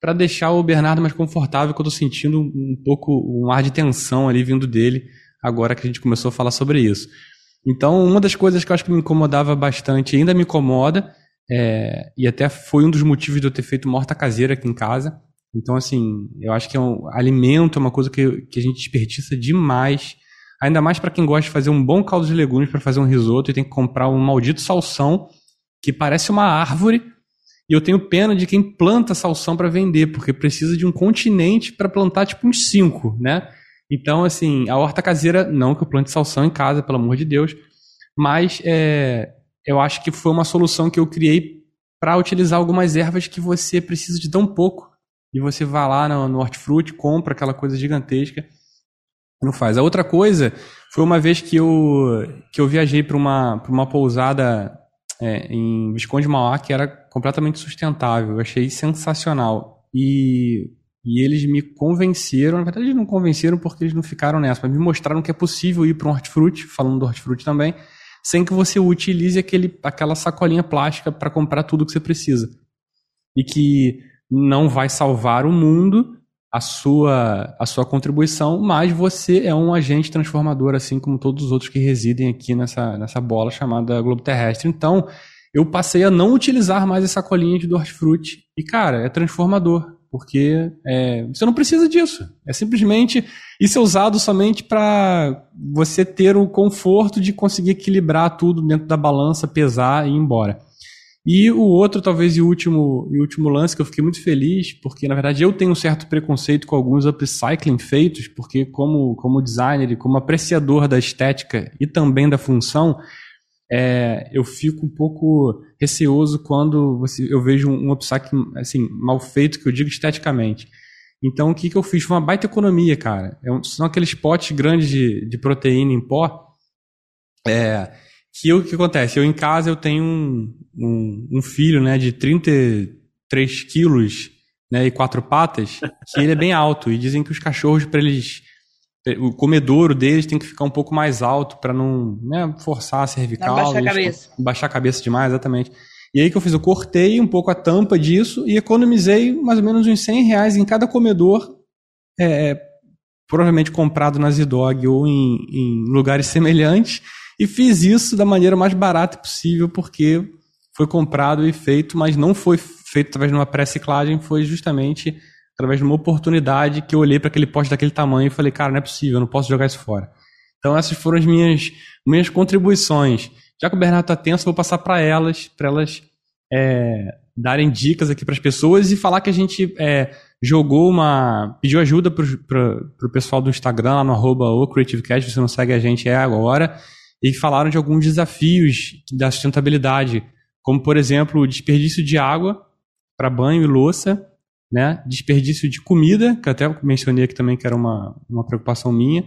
S1: para deixar o Bernardo mais confortável, que eu estou sentindo um pouco um ar de tensão ali vindo dele agora que a gente começou a falar sobre isso. Então, uma das coisas que eu acho que me incomodava bastante, ainda me incomoda, é, e até foi um dos motivos de eu ter feito morta caseira aqui em casa. Então, assim, eu acho que é um, alimento é uma coisa que, que a gente desperdiça demais. Ainda mais para quem gosta de fazer um bom caldo de legumes para fazer um risoto e tem que comprar um maldito salsão que parece uma árvore. E eu tenho pena de quem planta salsão para vender, porque precisa de um continente para plantar tipo uns cinco, né? Então, assim, a horta caseira, não que eu plante salsão em casa, pelo amor de Deus, mas é, eu acho que foi uma solução que eu criei para utilizar algumas ervas que você precisa de tão pouco. E você vai lá no, no hortifruti, compra aquela coisa gigantesca, não faz. A outra coisa foi uma vez que eu, que eu viajei para uma, uma pousada é, em Visconde Mauá que era completamente sustentável. Eu achei sensacional. E e eles me convenceram, na verdade eles não convenceram porque eles não ficaram nessa, mas me mostraram que é possível ir para um hortifruti, falando do hortifruti também, sem que você utilize aquele, aquela sacolinha plástica para comprar tudo que você precisa. E que não vai salvar o mundo, a sua, a sua contribuição, mas você é um agente transformador, assim como todos os outros que residem aqui nessa, nessa bola chamada globo terrestre. Então, eu passei a não utilizar mais essa colinha de hortifruti. E, cara, é transformador porque é, você não precisa disso. É simplesmente isso é usado somente para você ter o conforto de conseguir equilibrar tudo dentro da balança, pesar e ir embora. E o outro, talvez, e último, e último lance que eu fiquei muito feliz, porque na verdade eu tenho um certo preconceito com alguns upcycling feitos, porque como, como designer e como apreciador da estética e também da função, é, eu fico um pouco receoso quando você, eu vejo um, um upcycling assim, mal feito, que eu digo esteticamente. Então, o que, que eu fiz? Foi uma baita economia, cara. É são aqueles potes grandes de, de proteína em pó. É, que o que acontece? Eu em casa eu tenho um, um, um filho né, de 33 quilos né, e quatro patas, que ele é bem alto. E dizem que os cachorros, para eles o comedouro deles tem que ficar um pouco mais alto para não né, forçar a cervical. Não
S3: baixar a cabeça.
S1: Baixar a cabeça demais, exatamente. E aí que eu fiz, eu cortei um pouco a tampa disso e economizei mais ou menos uns 100 reais em cada comedor, é, provavelmente comprado na Zidog ou em, em lugares semelhantes, e fiz isso da maneira mais barata possível, porque foi comprado e feito, mas não foi feito através de uma pré-ciclagem, foi justamente através de uma oportunidade que eu olhei para aquele poste daquele tamanho e falei, cara, não é possível, eu não posso jogar isso fora. Então essas foram as minhas, minhas contribuições. Já que o Bernardo está tenso, vou passar para elas, para elas é, darem dicas aqui para as pessoas e falar que a gente é, jogou uma. pediu ajuda para o pessoal do Instagram, lá no arroba CreativeCast, você não segue a gente, é agora, e falaram de alguns desafios da sustentabilidade, como por exemplo o desperdício de água para banho e louça, né? Desperdício de comida, que até mencionei aqui também que era uma, uma preocupação minha,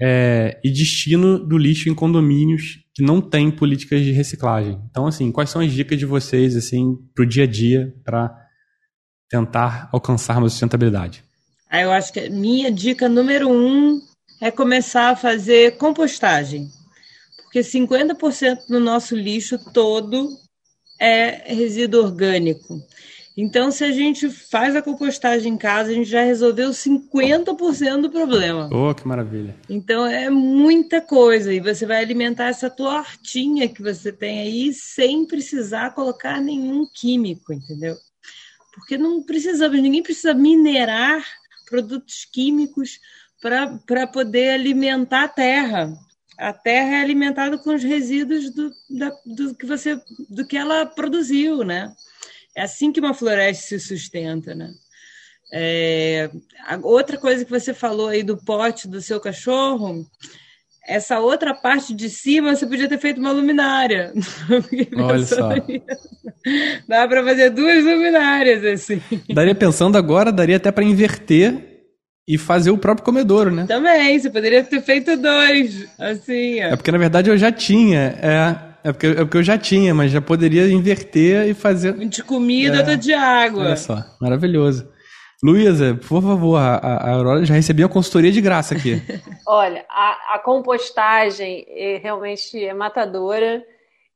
S1: é, e destino do lixo em condomínios que não tem políticas de reciclagem. Então, assim, quais são as dicas de vocês, assim, para o dia a dia, para tentar alcançarmos a sustentabilidade?
S3: Ah, eu acho que a minha dica número um é começar a fazer compostagem. Porque 50% do nosso lixo todo é resíduo orgânico. Então, se a gente faz a compostagem em casa, a gente já resolveu 50% do problema.
S1: Oh, que maravilha.
S3: Então, é muita coisa. E você vai alimentar essa tua hortinha que você tem aí sem precisar colocar nenhum químico, entendeu? Porque não precisamos, ninguém precisa minerar produtos químicos para poder alimentar a terra. A terra é alimentada com os resíduos do, da, do que você do que ela produziu, né? É assim que uma floresta se sustenta, né? É, outra coisa que você falou aí do pote do seu cachorro, essa outra parte de cima você podia ter feito uma luminária.
S1: Olha só.
S3: Dá para fazer duas luminárias assim.
S1: Daria pensando agora, daria até para inverter e fazer o próprio comedouro, né?
S3: Também, você poderia ter feito dois, assim. Ó.
S1: É porque na verdade eu já tinha, é. É porque, é porque eu já tinha, mas já poderia inverter e fazer.
S3: De comida, é, outro de água.
S1: Olha só, maravilhoso. Luísa, por favor, a, a Aurora já recebeu a consultoria de graça aqui.
S5: Olha, a, a compostagem é, realmente é matadora,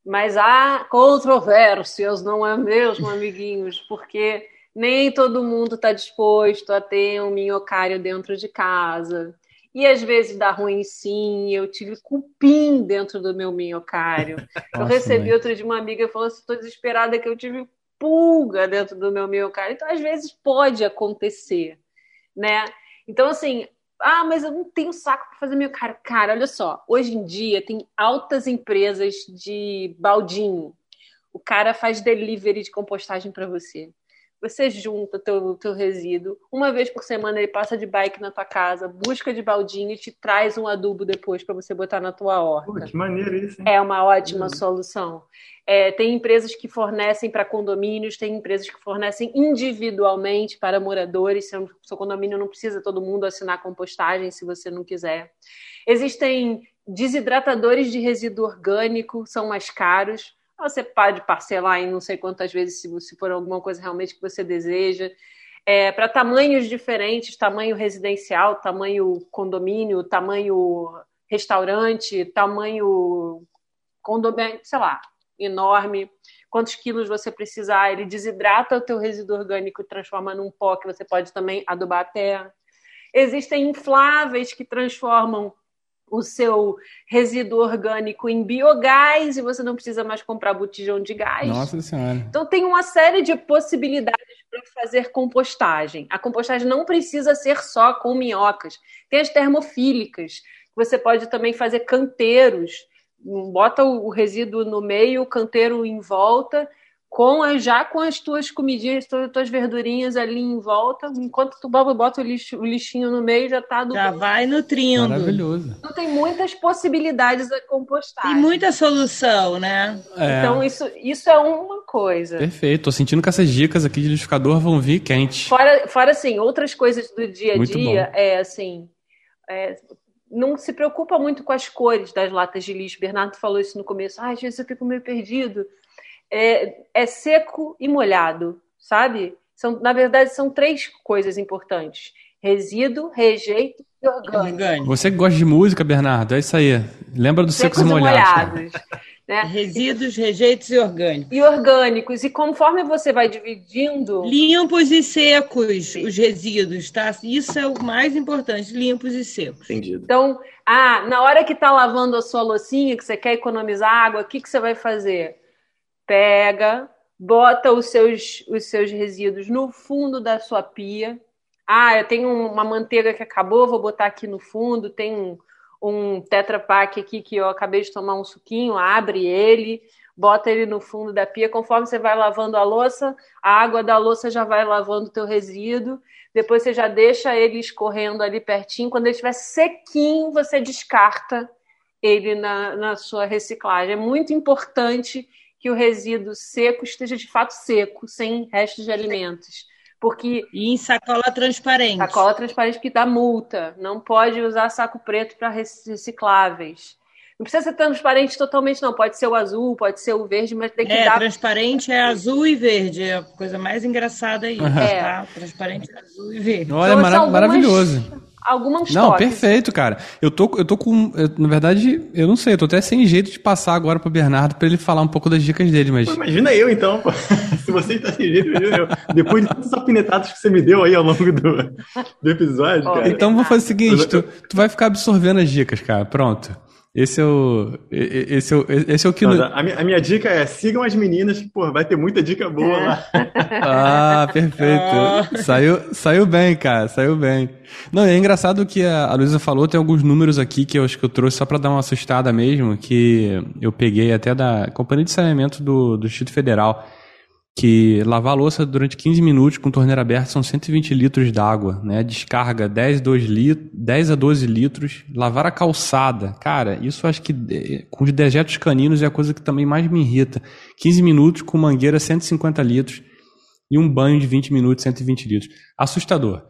S5: mas há controvérsias, não é mesmo, amiguinhos? Porque nem todo mundo está disposto a ter um minhocário dentro de casa. E às vezes dá ruim sim, eu tive cupim dentro do meu minhocário. eu recebi mãe. outro de uma amiga falou assim: estou desesperada que eu tive pulga dentro do meu miocárdio. Então, às vezes pode acontecer, né? Então, assim, ah, mas eu não tenho saco para fazer miocárdio. Cara, olha só, hoje em dia tem altas empresas de baldinho. O cara faz delivery de compostagem para você você junta teu, teu resíduo, uma vez por semana ele passa de bike na tua casa, busca de baldinho e te traz um adubo depois para você botar na tua horta. Pô,
S2: que maneiro isso, hein?
S5: É uma ótima uhum. solução. É, tem empresas que fornecem para condomínios, tem empresas que fornecem individualmente para moradores. Seu, seu condomínio não precisa todo mundo assinar compostagem se você não quiser. Existem desidratadores de resíduo orgânico, são mais caros você pode parcelar em não sei quantas vezes, se, se for alguma coisa realmente que você deseja. É, para tamanhos diferentes, tamanho residencial, tamanho condomínio, tamanho restaurante, tamanho condomínio, sei lá, enorme. Quantos quilos você precisar, ele desidrata o teu resíduo orgânico e transforma num pó que você pode também adubar a terra. Existem infláveis que transformam o seu resíduo orgânico em biogás e você não precisa mais comprar botijão de gás.
S1: Nossa Senhora.
S5: Então tem uma série de possibilidades para fazer compostagem. A compostagem não precisa ser só com minhocas. Tem as termofílicas. Você pode também fazer canteiros. Bota o resíduo no meio, o canteiro em volta com já com as tuas comidinhas, as tuas verdurinhas ali em volta, enquanto tu bota o, lixo, o lixinho no meio, já tá do
S3: Já vai nutrindo.
S1: Maravilhoso.
S5: Então tem muitas possibilidades a compostar.
S3: Tem muita solução, né?
S5: É. Então isso, isso é uma coisa.
S1: Perfeito. Tô sentindo que essas dicas aqui de liquidificador vão vir quentes.
S5: Fora, fora assim, outras coisas do dia a muito dia, bom. é assim, é, não se preocupa muito com as cores das latas de lixo. Bernardo falou isso no começo. Ah, às vezes eu fico meio perdido é, é seco e molhado, sabe? São, na verdade, são três coisas importantes: resíduo, rejeito e orgânico.
S1: Você que gosta de música, Bernardo, é isso aí. Lembra dos secos, secos e molhados. molhados
S3: né? Resíduos, rejeitos e orgânicos.
S5: E orgânicos. E conforme você vai dividindo.
S3: Limpos e secos Sim. os resíduos, tá? Isso é o mais importante, limpos e secos.
S2: Entendido.
S5: Então, ah, na hora que está lavando a sua loucinha, que você quer economizar água, o que, que você vai fazer? Pega, bota os seus, os seus resíduos no fundo da sua pia. Ah, eu tenho uma manteiga que acabou, vou botar aqui no fundo. Tem um, um aqui que eu acabei de tomar um suquinho, abre ele, bota ele no fundo da pia. Conforme você vai lavando a louça, a água da louça já vai lavando o teu resíduo. Depois você já deixa ele escorrendo ali pertinho. Quando ele estiver sequinho, você descarta ele na, na sua reciclagem. É muito importante que o resíduo seco esteja de fato seco, sem restos de alimentos. Porque
S3: e em sacola transparente.
S5: Sacola transparente que dá multa. Não pode usar saco preto para recicláveis. Não precisa ser transparente totalmente, não. Pode ser o azul, pode ser o verde, mas tem que
S3: é,
S5: dar.
S3: Transparente é azul e verde. É a coisa mais engraçada aí. É. Tá? Transparente é azul e verde.
S1: Olha, então, mara algumas... maravilhoso
S5: algumas
S1: Não, toques. perfeito, cara. Eu tô, eu tô com. Eu, na verdade, eu não sei, eu tô até sem jeito de passar agora pro Bernardo pra ele falar um pouco das dicas dele, mas. Pô,
S2: imagina eu então, pô. Se você tá sem jeito, imagina eu. Depois de todos os alfinetados que você me deu aí ao longo do, do episódio, cara.
S1: Então vou fazer o seguinte: tu, tu vai ficar absorvendo as dicas, cara. Pronto. Esse é o. Esse é o, esse é o que.
S2: Não, a, minha, a, minha, dica é sigam as meninas, que, pô, vai ter muita dica boa lá.
S1: ah, perfeito. Saiu, saiu bem, cara, saiu bem. Não, é engraçado que a, a Luísa falou, tem alguns números aqui que eu acho que eu trouxe só para dar uma assustada mesmo, que eu peguei até da Companhia de Saneamento do, do Distrito Federal. Que lavar louça durante 15 minutos com torneira aberta são 120 litros d'água, né? Descarga 10, 2 lit 10 a 12 litros. Lavar a calçada, cara, isso acho que eh, com os dejetos caninos é a coisa que também mais me irrita. 15 minutos com mangueira 150 litros e um banho de 20 minutos 120 litros. Assustador.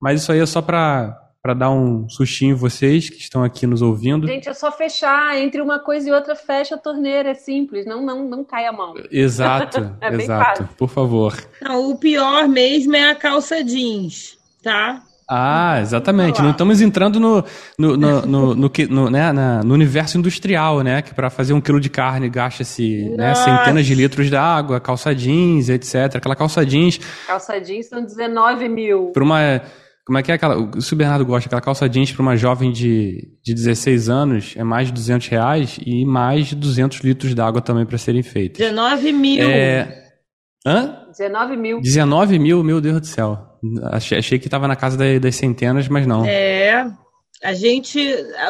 S1: Mas isso aí é só para para dar um sustinho vocês que estão aqui nos ouvindo.
S5: Gente, é só fechar entre uma coisa e outra, fecha a torneira, é simples, não não não cai a mão.
S1: Exato, é exato. Por favor.
S3: Não, o pior mesmo é a calça jeans, tá?
S1: Ah, exatamente. Não estamos entrando no, no, no, no, no, no, né, na, no universo industrial, né? Que para fazer um quilo de carne gasta-se né, centenas de litros de água, calça jeans, etc. Aquela calça jeans.
S5: Calça jeans são 19 mil.
S1: Para uma como é que é aquela. Se o Bernardo gosta, aquela calça jeans para uma jovem de, de 16 anos é mais de 200 reais e mais de 200 litros d'água também para serem feitas.
S3: 19 mil.
S1: É... Hã?
S5: 19 mil.
S1: 19 mil, meu Deus do céu. Achei, achei que estava na casa das centenas, mas não.
S3: É. A gente,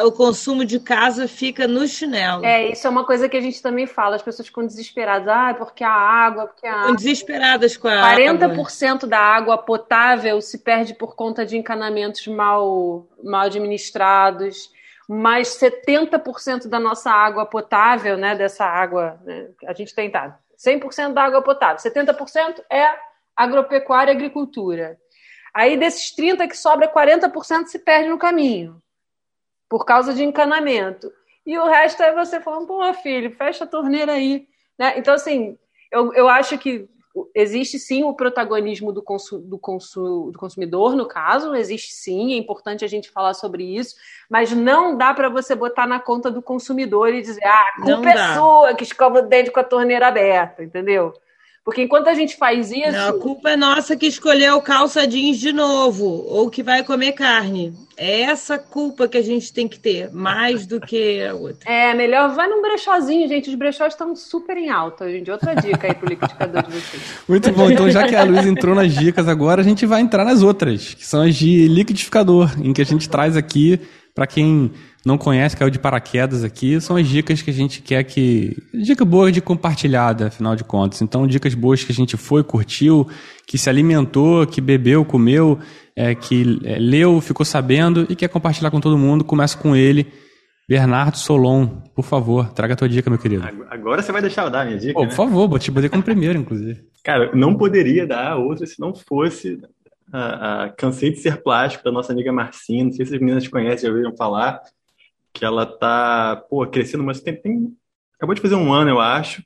S3: o consumo de casa fica no chinelo.
S5: É, isso é uma coisa que a gente também fala. As pessoas ficam desesperadas. Ah, porque a água, porque a água.
S3: desesperadas com a
S5: 40%
S3: água.
S5: 40% da água potável se perde por conta de encanamentos mal, mal administrados. Mas 70% da nossa água potável, né, dessa água, né, a gente tem tá, 100% da água potável, 70% é agropecuária e agricultura. Aí desses 30 que sobra, 40% se perde no caminho por causa de encanamento. E o resto é você falando, pô, filho, fecha a torneira aí. Né? Então, assim, eu, eu acho que existe sim o protagonismo do, consu, do, consu, do consumidor, no caso, existe sim, é importante a gente falar sobre isso, mas não dá para você botar na conta do consumidor e dizer, ah, a culpa é sua que escova o dente com a torneira aberta, entendeu? Porque enquanto a gente faz isso.
S3: Não, a culpa é nossa que escolheu calça jeans de novo, ou que vai comer carne. É essa culpa que a gente tem que ter, mais do que a outra.
S5: É, melhor vai num brechózinho, gente. Os brechós estão super em alta dia. Outra dica aí pro liquidificador de vocês.
S1: Muito bom. Então, já que a Luiz entrou nas dicas agora, a gente vai entrar nas outras, que são as de liquidificador, em que a gente traz aqui, para quem não conhece, caiu de paraquedas aqui, são as dicas que a gente quer que. Dica boa de compartilhada, afinal de contas. Então, dicas boas que a gente foi, curtiu, que se alimentou, que bebeu, comeu, é, que é, leu, ficou sabendo e quer compartilhar com todo mundo. Começa com ele. Bernardo Solon, por favor, traga a tua dica, meu querido.
S2: Agora você vai deixar eu dar a minha dica?
S1: Pô,
S2: né?
S1: Por favor, vou te bater como primeiro, inclusive.
S2: Cara, não poderia dar outra se não fosse a, a Cansei de Ser Plástico, da nossa amiga Marcinha. Não sei se as meninas conhecem, já ouviram falar que ela tá, pô, crescendo, mas tem, tem, acabou de fazer um ano, eu acho.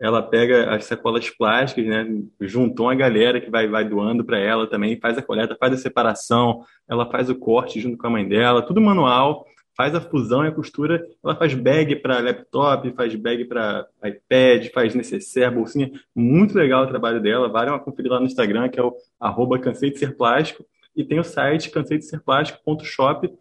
S2: Ela pega as sacolas plásticas, né? Juntou uma galera que vai, vai doando para ela também, faz a coleta, faz a separação, ela faz o corte junto com a mãe dela, tudo manual, faz a fusão e a costura. Ela faz bag para laptop, faz bag para iPad, faz necessaire, bolsinha. Muito legal o trabalho dela. Vale uma conferir lá no Instagram, que é o arroba cansei de ser plástico. E tem o site cansei de ser plástico.shop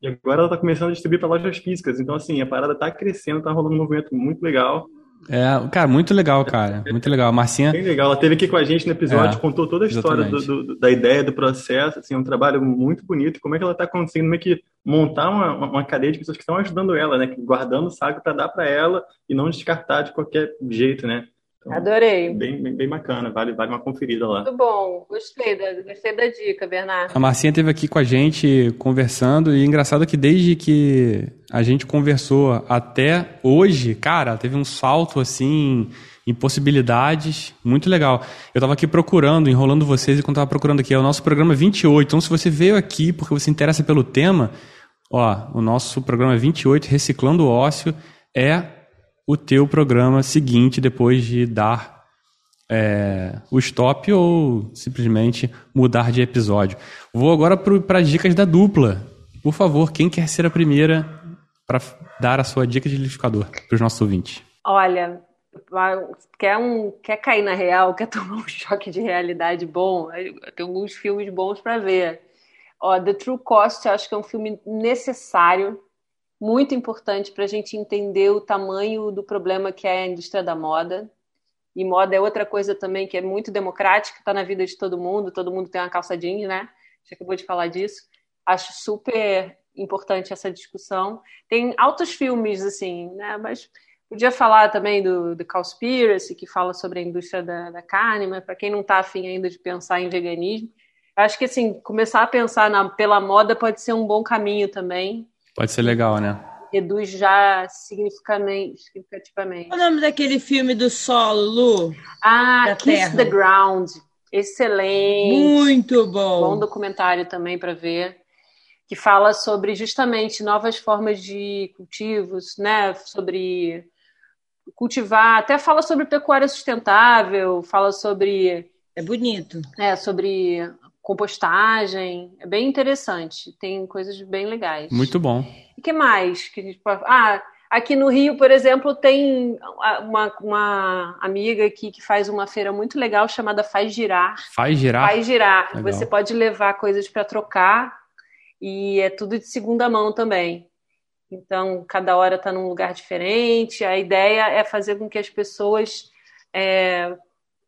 S2: e agora ela está começando a distribuir para lojas físicas. Então, assim, a parada está crescendo, está rolando um movimento muito legal.
S1: É, cara, muito legal, cara. Muito legal. A Marcinha.
S2: Bem legal. Ela esteve aqui com a gente no episódio, é, contou toda a história do, do, da ideia, do processo. Assim, um trabalho muito bonito. Como é que ela está conseguindo meio que montar uma, uma cadeia de pessoas que estão ajudando ela, né? Guardando o saco para dar para ela e não descartar de qualquer jeito, né?
S5: Então, Adorei.
S2: Bem, bem, bem, bacana, vale, vale uma conferida lá.
S5: Muito bom, gostei da, gostei da dica, Bernardo.
S1: A Marcinha esteve aqui com a gente conversando e engraçado que desde que a gente conversou até hoje, cara, teve um salto assim em possibilidades, muito legal. Eu estava aqui procurando, enrolando vocês enquanto estava procurando aqui, é o nosso programa 28. Então, se você veio aqui porque você interessa pelo tema, ó, o nosso programa 28, Reciclando o Ócio, é o teu programa seguinte depois de dar é, o stop ou simplesmente mudar de episódio. Vou agora para as dicas da dupla. Por favor, quem quer ser a primeira para dar a sua dica de liquidificador para os nossos ouvintes?
S5: Olha, quer, um, quer cair na real, quer tomar um choque de realidade bom? Tem alguns filmes bons para ver. Ó, The True Cost, acho que é um filme necessário muito importante para a gente entender o tamanho do problema que é a indústria da moda. E moda é outra coisa também que é muito democrática, está na vida de todo mundo, todo mundo tem uma calça jeans, né? Já acabou de falar disso. Acho super importante essa discussão. Tem altos filmes, assim, né? Mas Podia falar também do The Cowspiracy, que fala sobre a indústria da, da carne, mas para quem não está afim ainda de pensar em veganismo, acho que assim, começar a pensar na, pela moda pode ser um bom caminho também.
S1: Pode ser legal, né?
S5: Reduz já significativamente. significativamente.
S3: Qual o nome daquele filme do solo, Lu?
S5: Ah,
S3: Da
S5: Kiss
S3: Terra.
S5: the Ground. Excelente.
S3: Muito bom.
S5: Bom documentário também para ver. Que fala sobre justamente novas formas de cultivos, né? Sobre cultivar, até fala sobre pecuária sustentável, fala sobre
S3: É bonito.
S5: é, sobre compostagem. É bem interessante. Tem coisas bem legais.
S1: Muito bom.
S5: E que mais? Que a gente pode... Ah, aqui no Rio, por exemplo, tem uma, uma amiga aqui que faz uma feira muito legal chamada Faz Girar.
S1: Faz girar.
S5: Faz Girar.
S1: Legal.
S5: Você pode levar coisas para trocar e é tudo de segunda mão também. Então, cada hora está num lugar diferente. A ideia é fazer com que as pessoas é,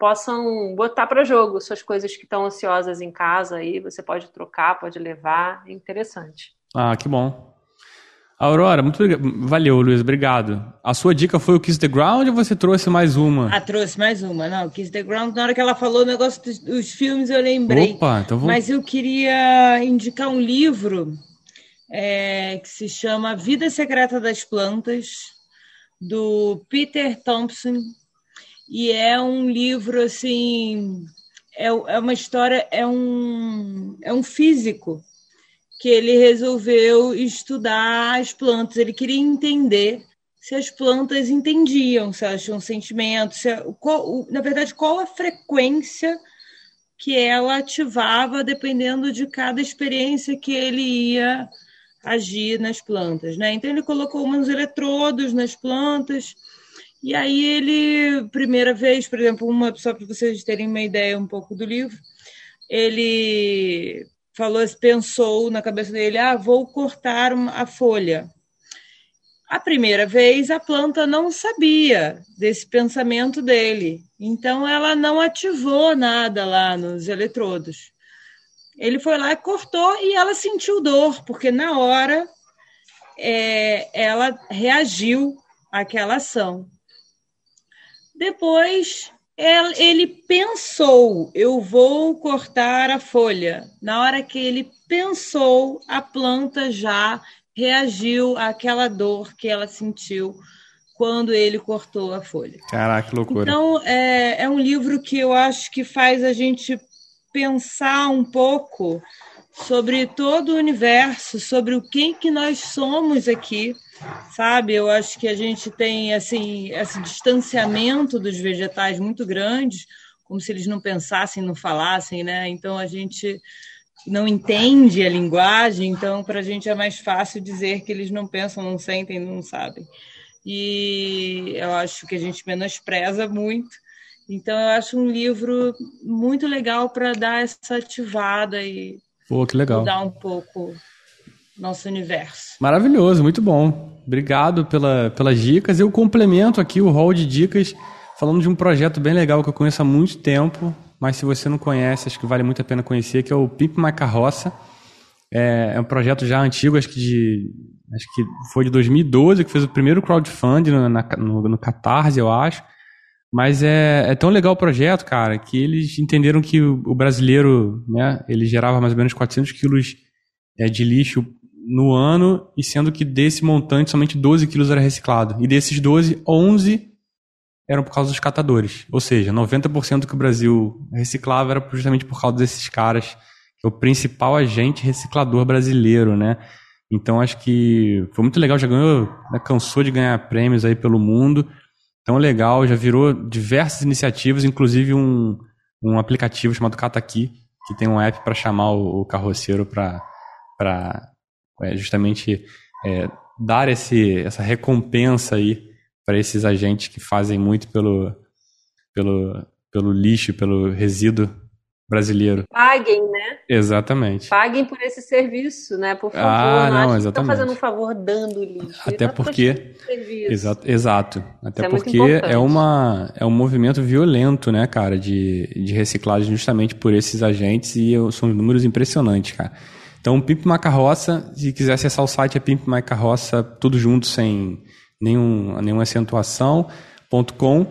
S5: possam botar para jogo suas coisas que estão ansiosas em casa. Aí você pode trocar, pode levar. É interessante.
S1: Ah, que bom. Aurora, muito obrigado. Valeu, Luiz, obrigado. A sua dica foi o Kiss the Ground ou você trouxe mais uma?
S3: Ah, trouxe mais uma. Não, Kiss the Ground, na hora que ela falou o negócio dos, dos filmes, eu lembrei.
S1: Opa, então vamos.
S3: Mas eu queria indicar um livro é, que se chama Vida Secreta das Plantas, do Peter Thompson. E é um livro assim. É, é uma história, é um, é um físico que ele resolveu estudar as plantas. Ele queria entender se as plantas entendiam, se elas tinham sentimentos, se, na verdade, qual a frequência que ela ativava dependendo de cada experiência que ele ia agir nas plantas, né? Então ele colocou uns eletrodos nas plantas e aí ele, primeira vez, por exemplo, uma só para vocês terem uma ideia um pouco do livro, ele falou, pensou na cabeça dele, ah, vou cortar a folha. A primeira vez a planta não sabia desse pensamento dele, então ela não ativou nada lá nos eletrodos. Ele foi lá e cortou e ela sentiu dor, porque na hora é, ela reagiu àquela ação. Depois ele pensou, eu vou cortar a folha. Na hora que ele pensou, a planta já reagiu àquela dor que ela sentiu quando ele cortou a folha.
S1: Caraca, que loucura.
S3: Então, é, é um livro que eu acho que faz a gente pensar um pouco sobre todo o universo, sobre o que, que nós somos aqui, sabe? Eu acho que a gente tem assim esse distanciamento dos vegetais muito grande, como se eles não pensassem, não falassem, né? Então a gente não entende a linguagem, então para a gente é mais fácil dizer que eles não pensam, não sentem, não sabem. E eu acho que a gente menospreza muito. Então eu acho um livro muito legal para dar essa ativada e
S1: Pô, que legal.
S3: mudar um pouco nosso universo.
S1: Maravilhoso, muito bom. Obrigado pela, pelas dicas. Eu complemento aqui o hall de dicas falando de um projeto bem legal que eu conheço há muito tempo, mas se você não conhece, acho que vale muito a pena conhecer, que é o Pimp My Carroça. É, é um projeto já antigo, acho que de acho que foi de 2012, que fez o primeiro crowdfunding no, na, no, no Catarse, eu acho. Mas é, é tão legal o projeto, cara, que eles entenderam que o, o brasileiro, né, ele gerava mais ou menos 400 quilos é, de lixo no ano, e sendo que desse montante somente 12 quilos era reciclado. E desses 12, 11 eram por causa dos catadores. Ou seja, 90% do que o Brasil reciclava era justamente por causa desses caras, que é o principal agente reciclador brasileiro, né? Então acho que foi muito legal, já ganhou, né, cansou de ganhar prêmios aí pelo mundo. Então legal, já virou diversas iniciativas, inclusive um, um aplicativo chamado Kataki, que tem um app para chamar o, o carroceiro para é, justamente é, dar esse, essa recompensa aí para esses agentes que fazem muito pelo, pelo, pelo lixo, pelo resíduo brasileiro.
S5: Paguem, né?
S1: Exatamente.
S5: Paguem por esse serviço, né? Por favor.
S1: Ah, não,
S5: acho que
S1: exatamente.
S5: Estão fazendo um favor dando lixo.
S1: Até
S5: Tá
S1: porque-. Exato, exato. Até
S5: Isso é
S1: porque
S5: importante.
S1: é, uma, é um movimento violento, né, cara, de, de reciclagem justamente por esses agentes e são números impressionantes, cara. Então, Pimp My Carroça, se quiser acessar o site é Pimp My Carroça, tudo junto, sem, nenhum, nenhuma acentuação.com.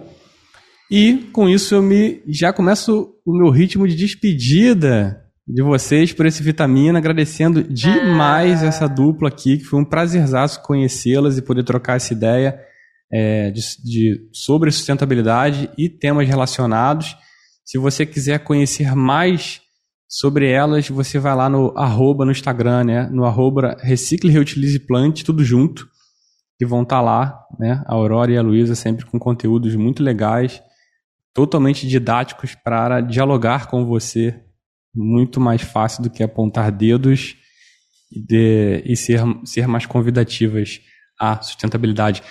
S1: E com isso eu me já começo o meu ritmo de despedida de vocês por esse vitamina, agradecendo demais ah. essa dupla aqui, que foi um prazerzaço conhecê-las e poder trocar essa ideia é, de, de, sobre sustentabilidade e temas relacionados. Se você quiser conhecer mais sobre elas, você vai lá no arroba no Instagram, né? No arroba Recicle, Reutilize Plante, tudo junto. Que vão estar tá lá, né? A Aurora e a Luísa sempre com conteúdos muito legais, totalmente didáticos para dialogar com você. Muito mais fácil do que apontar dedos e, de, e ser, ser mais convidativas à sustentabilidade.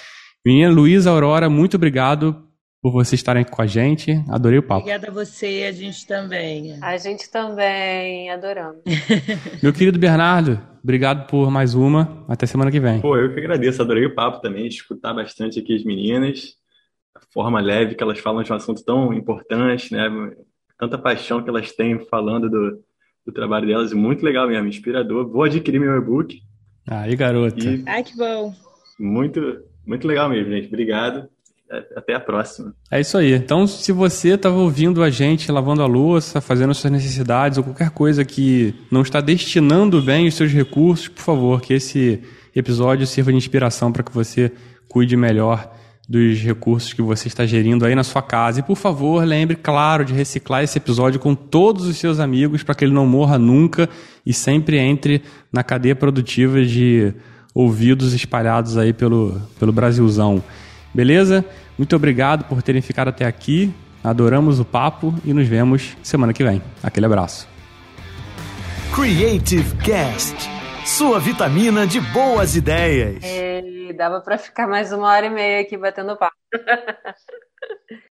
S1: Menina Luísa Aurora, muito obrigado por vocês estarem aqui com a gente. Adorei o papo.
S3: Obrigada a você, a gente também.
S5: A gente também, adoramos.
S1: Meu querido Bernardo, obrigado por mais uma. Até semana que vem.
S2: Pô, eu que agradeço. Adorei o papo também, escutar bastante aqui as meninas. A forma leve que elas falam de um assunto tão importante, né? Tanta paixão que elas têm falando do, do trabalho delas. Muito legal mesmo, inspirador. Vou adquirir meu e-book.
S1: Aí, garota.
S3: E... Ai, que bom.
S2: Muito, muito legal mesmo, gente. Obrigado. Até a próxima.
S1: É isso aí. Então, se você estava ouvindo a gente lavando a louça, fazendo suas necessidades ou qualquer coisa que não está destinando bem os seus recursos, por favor, que esse episódio sirva de inspiração para que você cuide melhor dos recursos que você está gerindo aí na sua casa. E por favor, lembre, claro, de reciclar esse episódio com todos os seus amigos para que ele não morra nunca e sempre entre na cadeia produtiva de ouvidos espalhados aí pelo, pelo Brasilzão. Beleza? Muito obrigado por terem ficado até aqui. Adoramos o papo e nos vemos semana que vem. Aquele abraço.
S6: Creative Cast. Sua vitamina de boas ideias.
S5: É, dava para ficar mais uma hora e meia aqui batendo papo.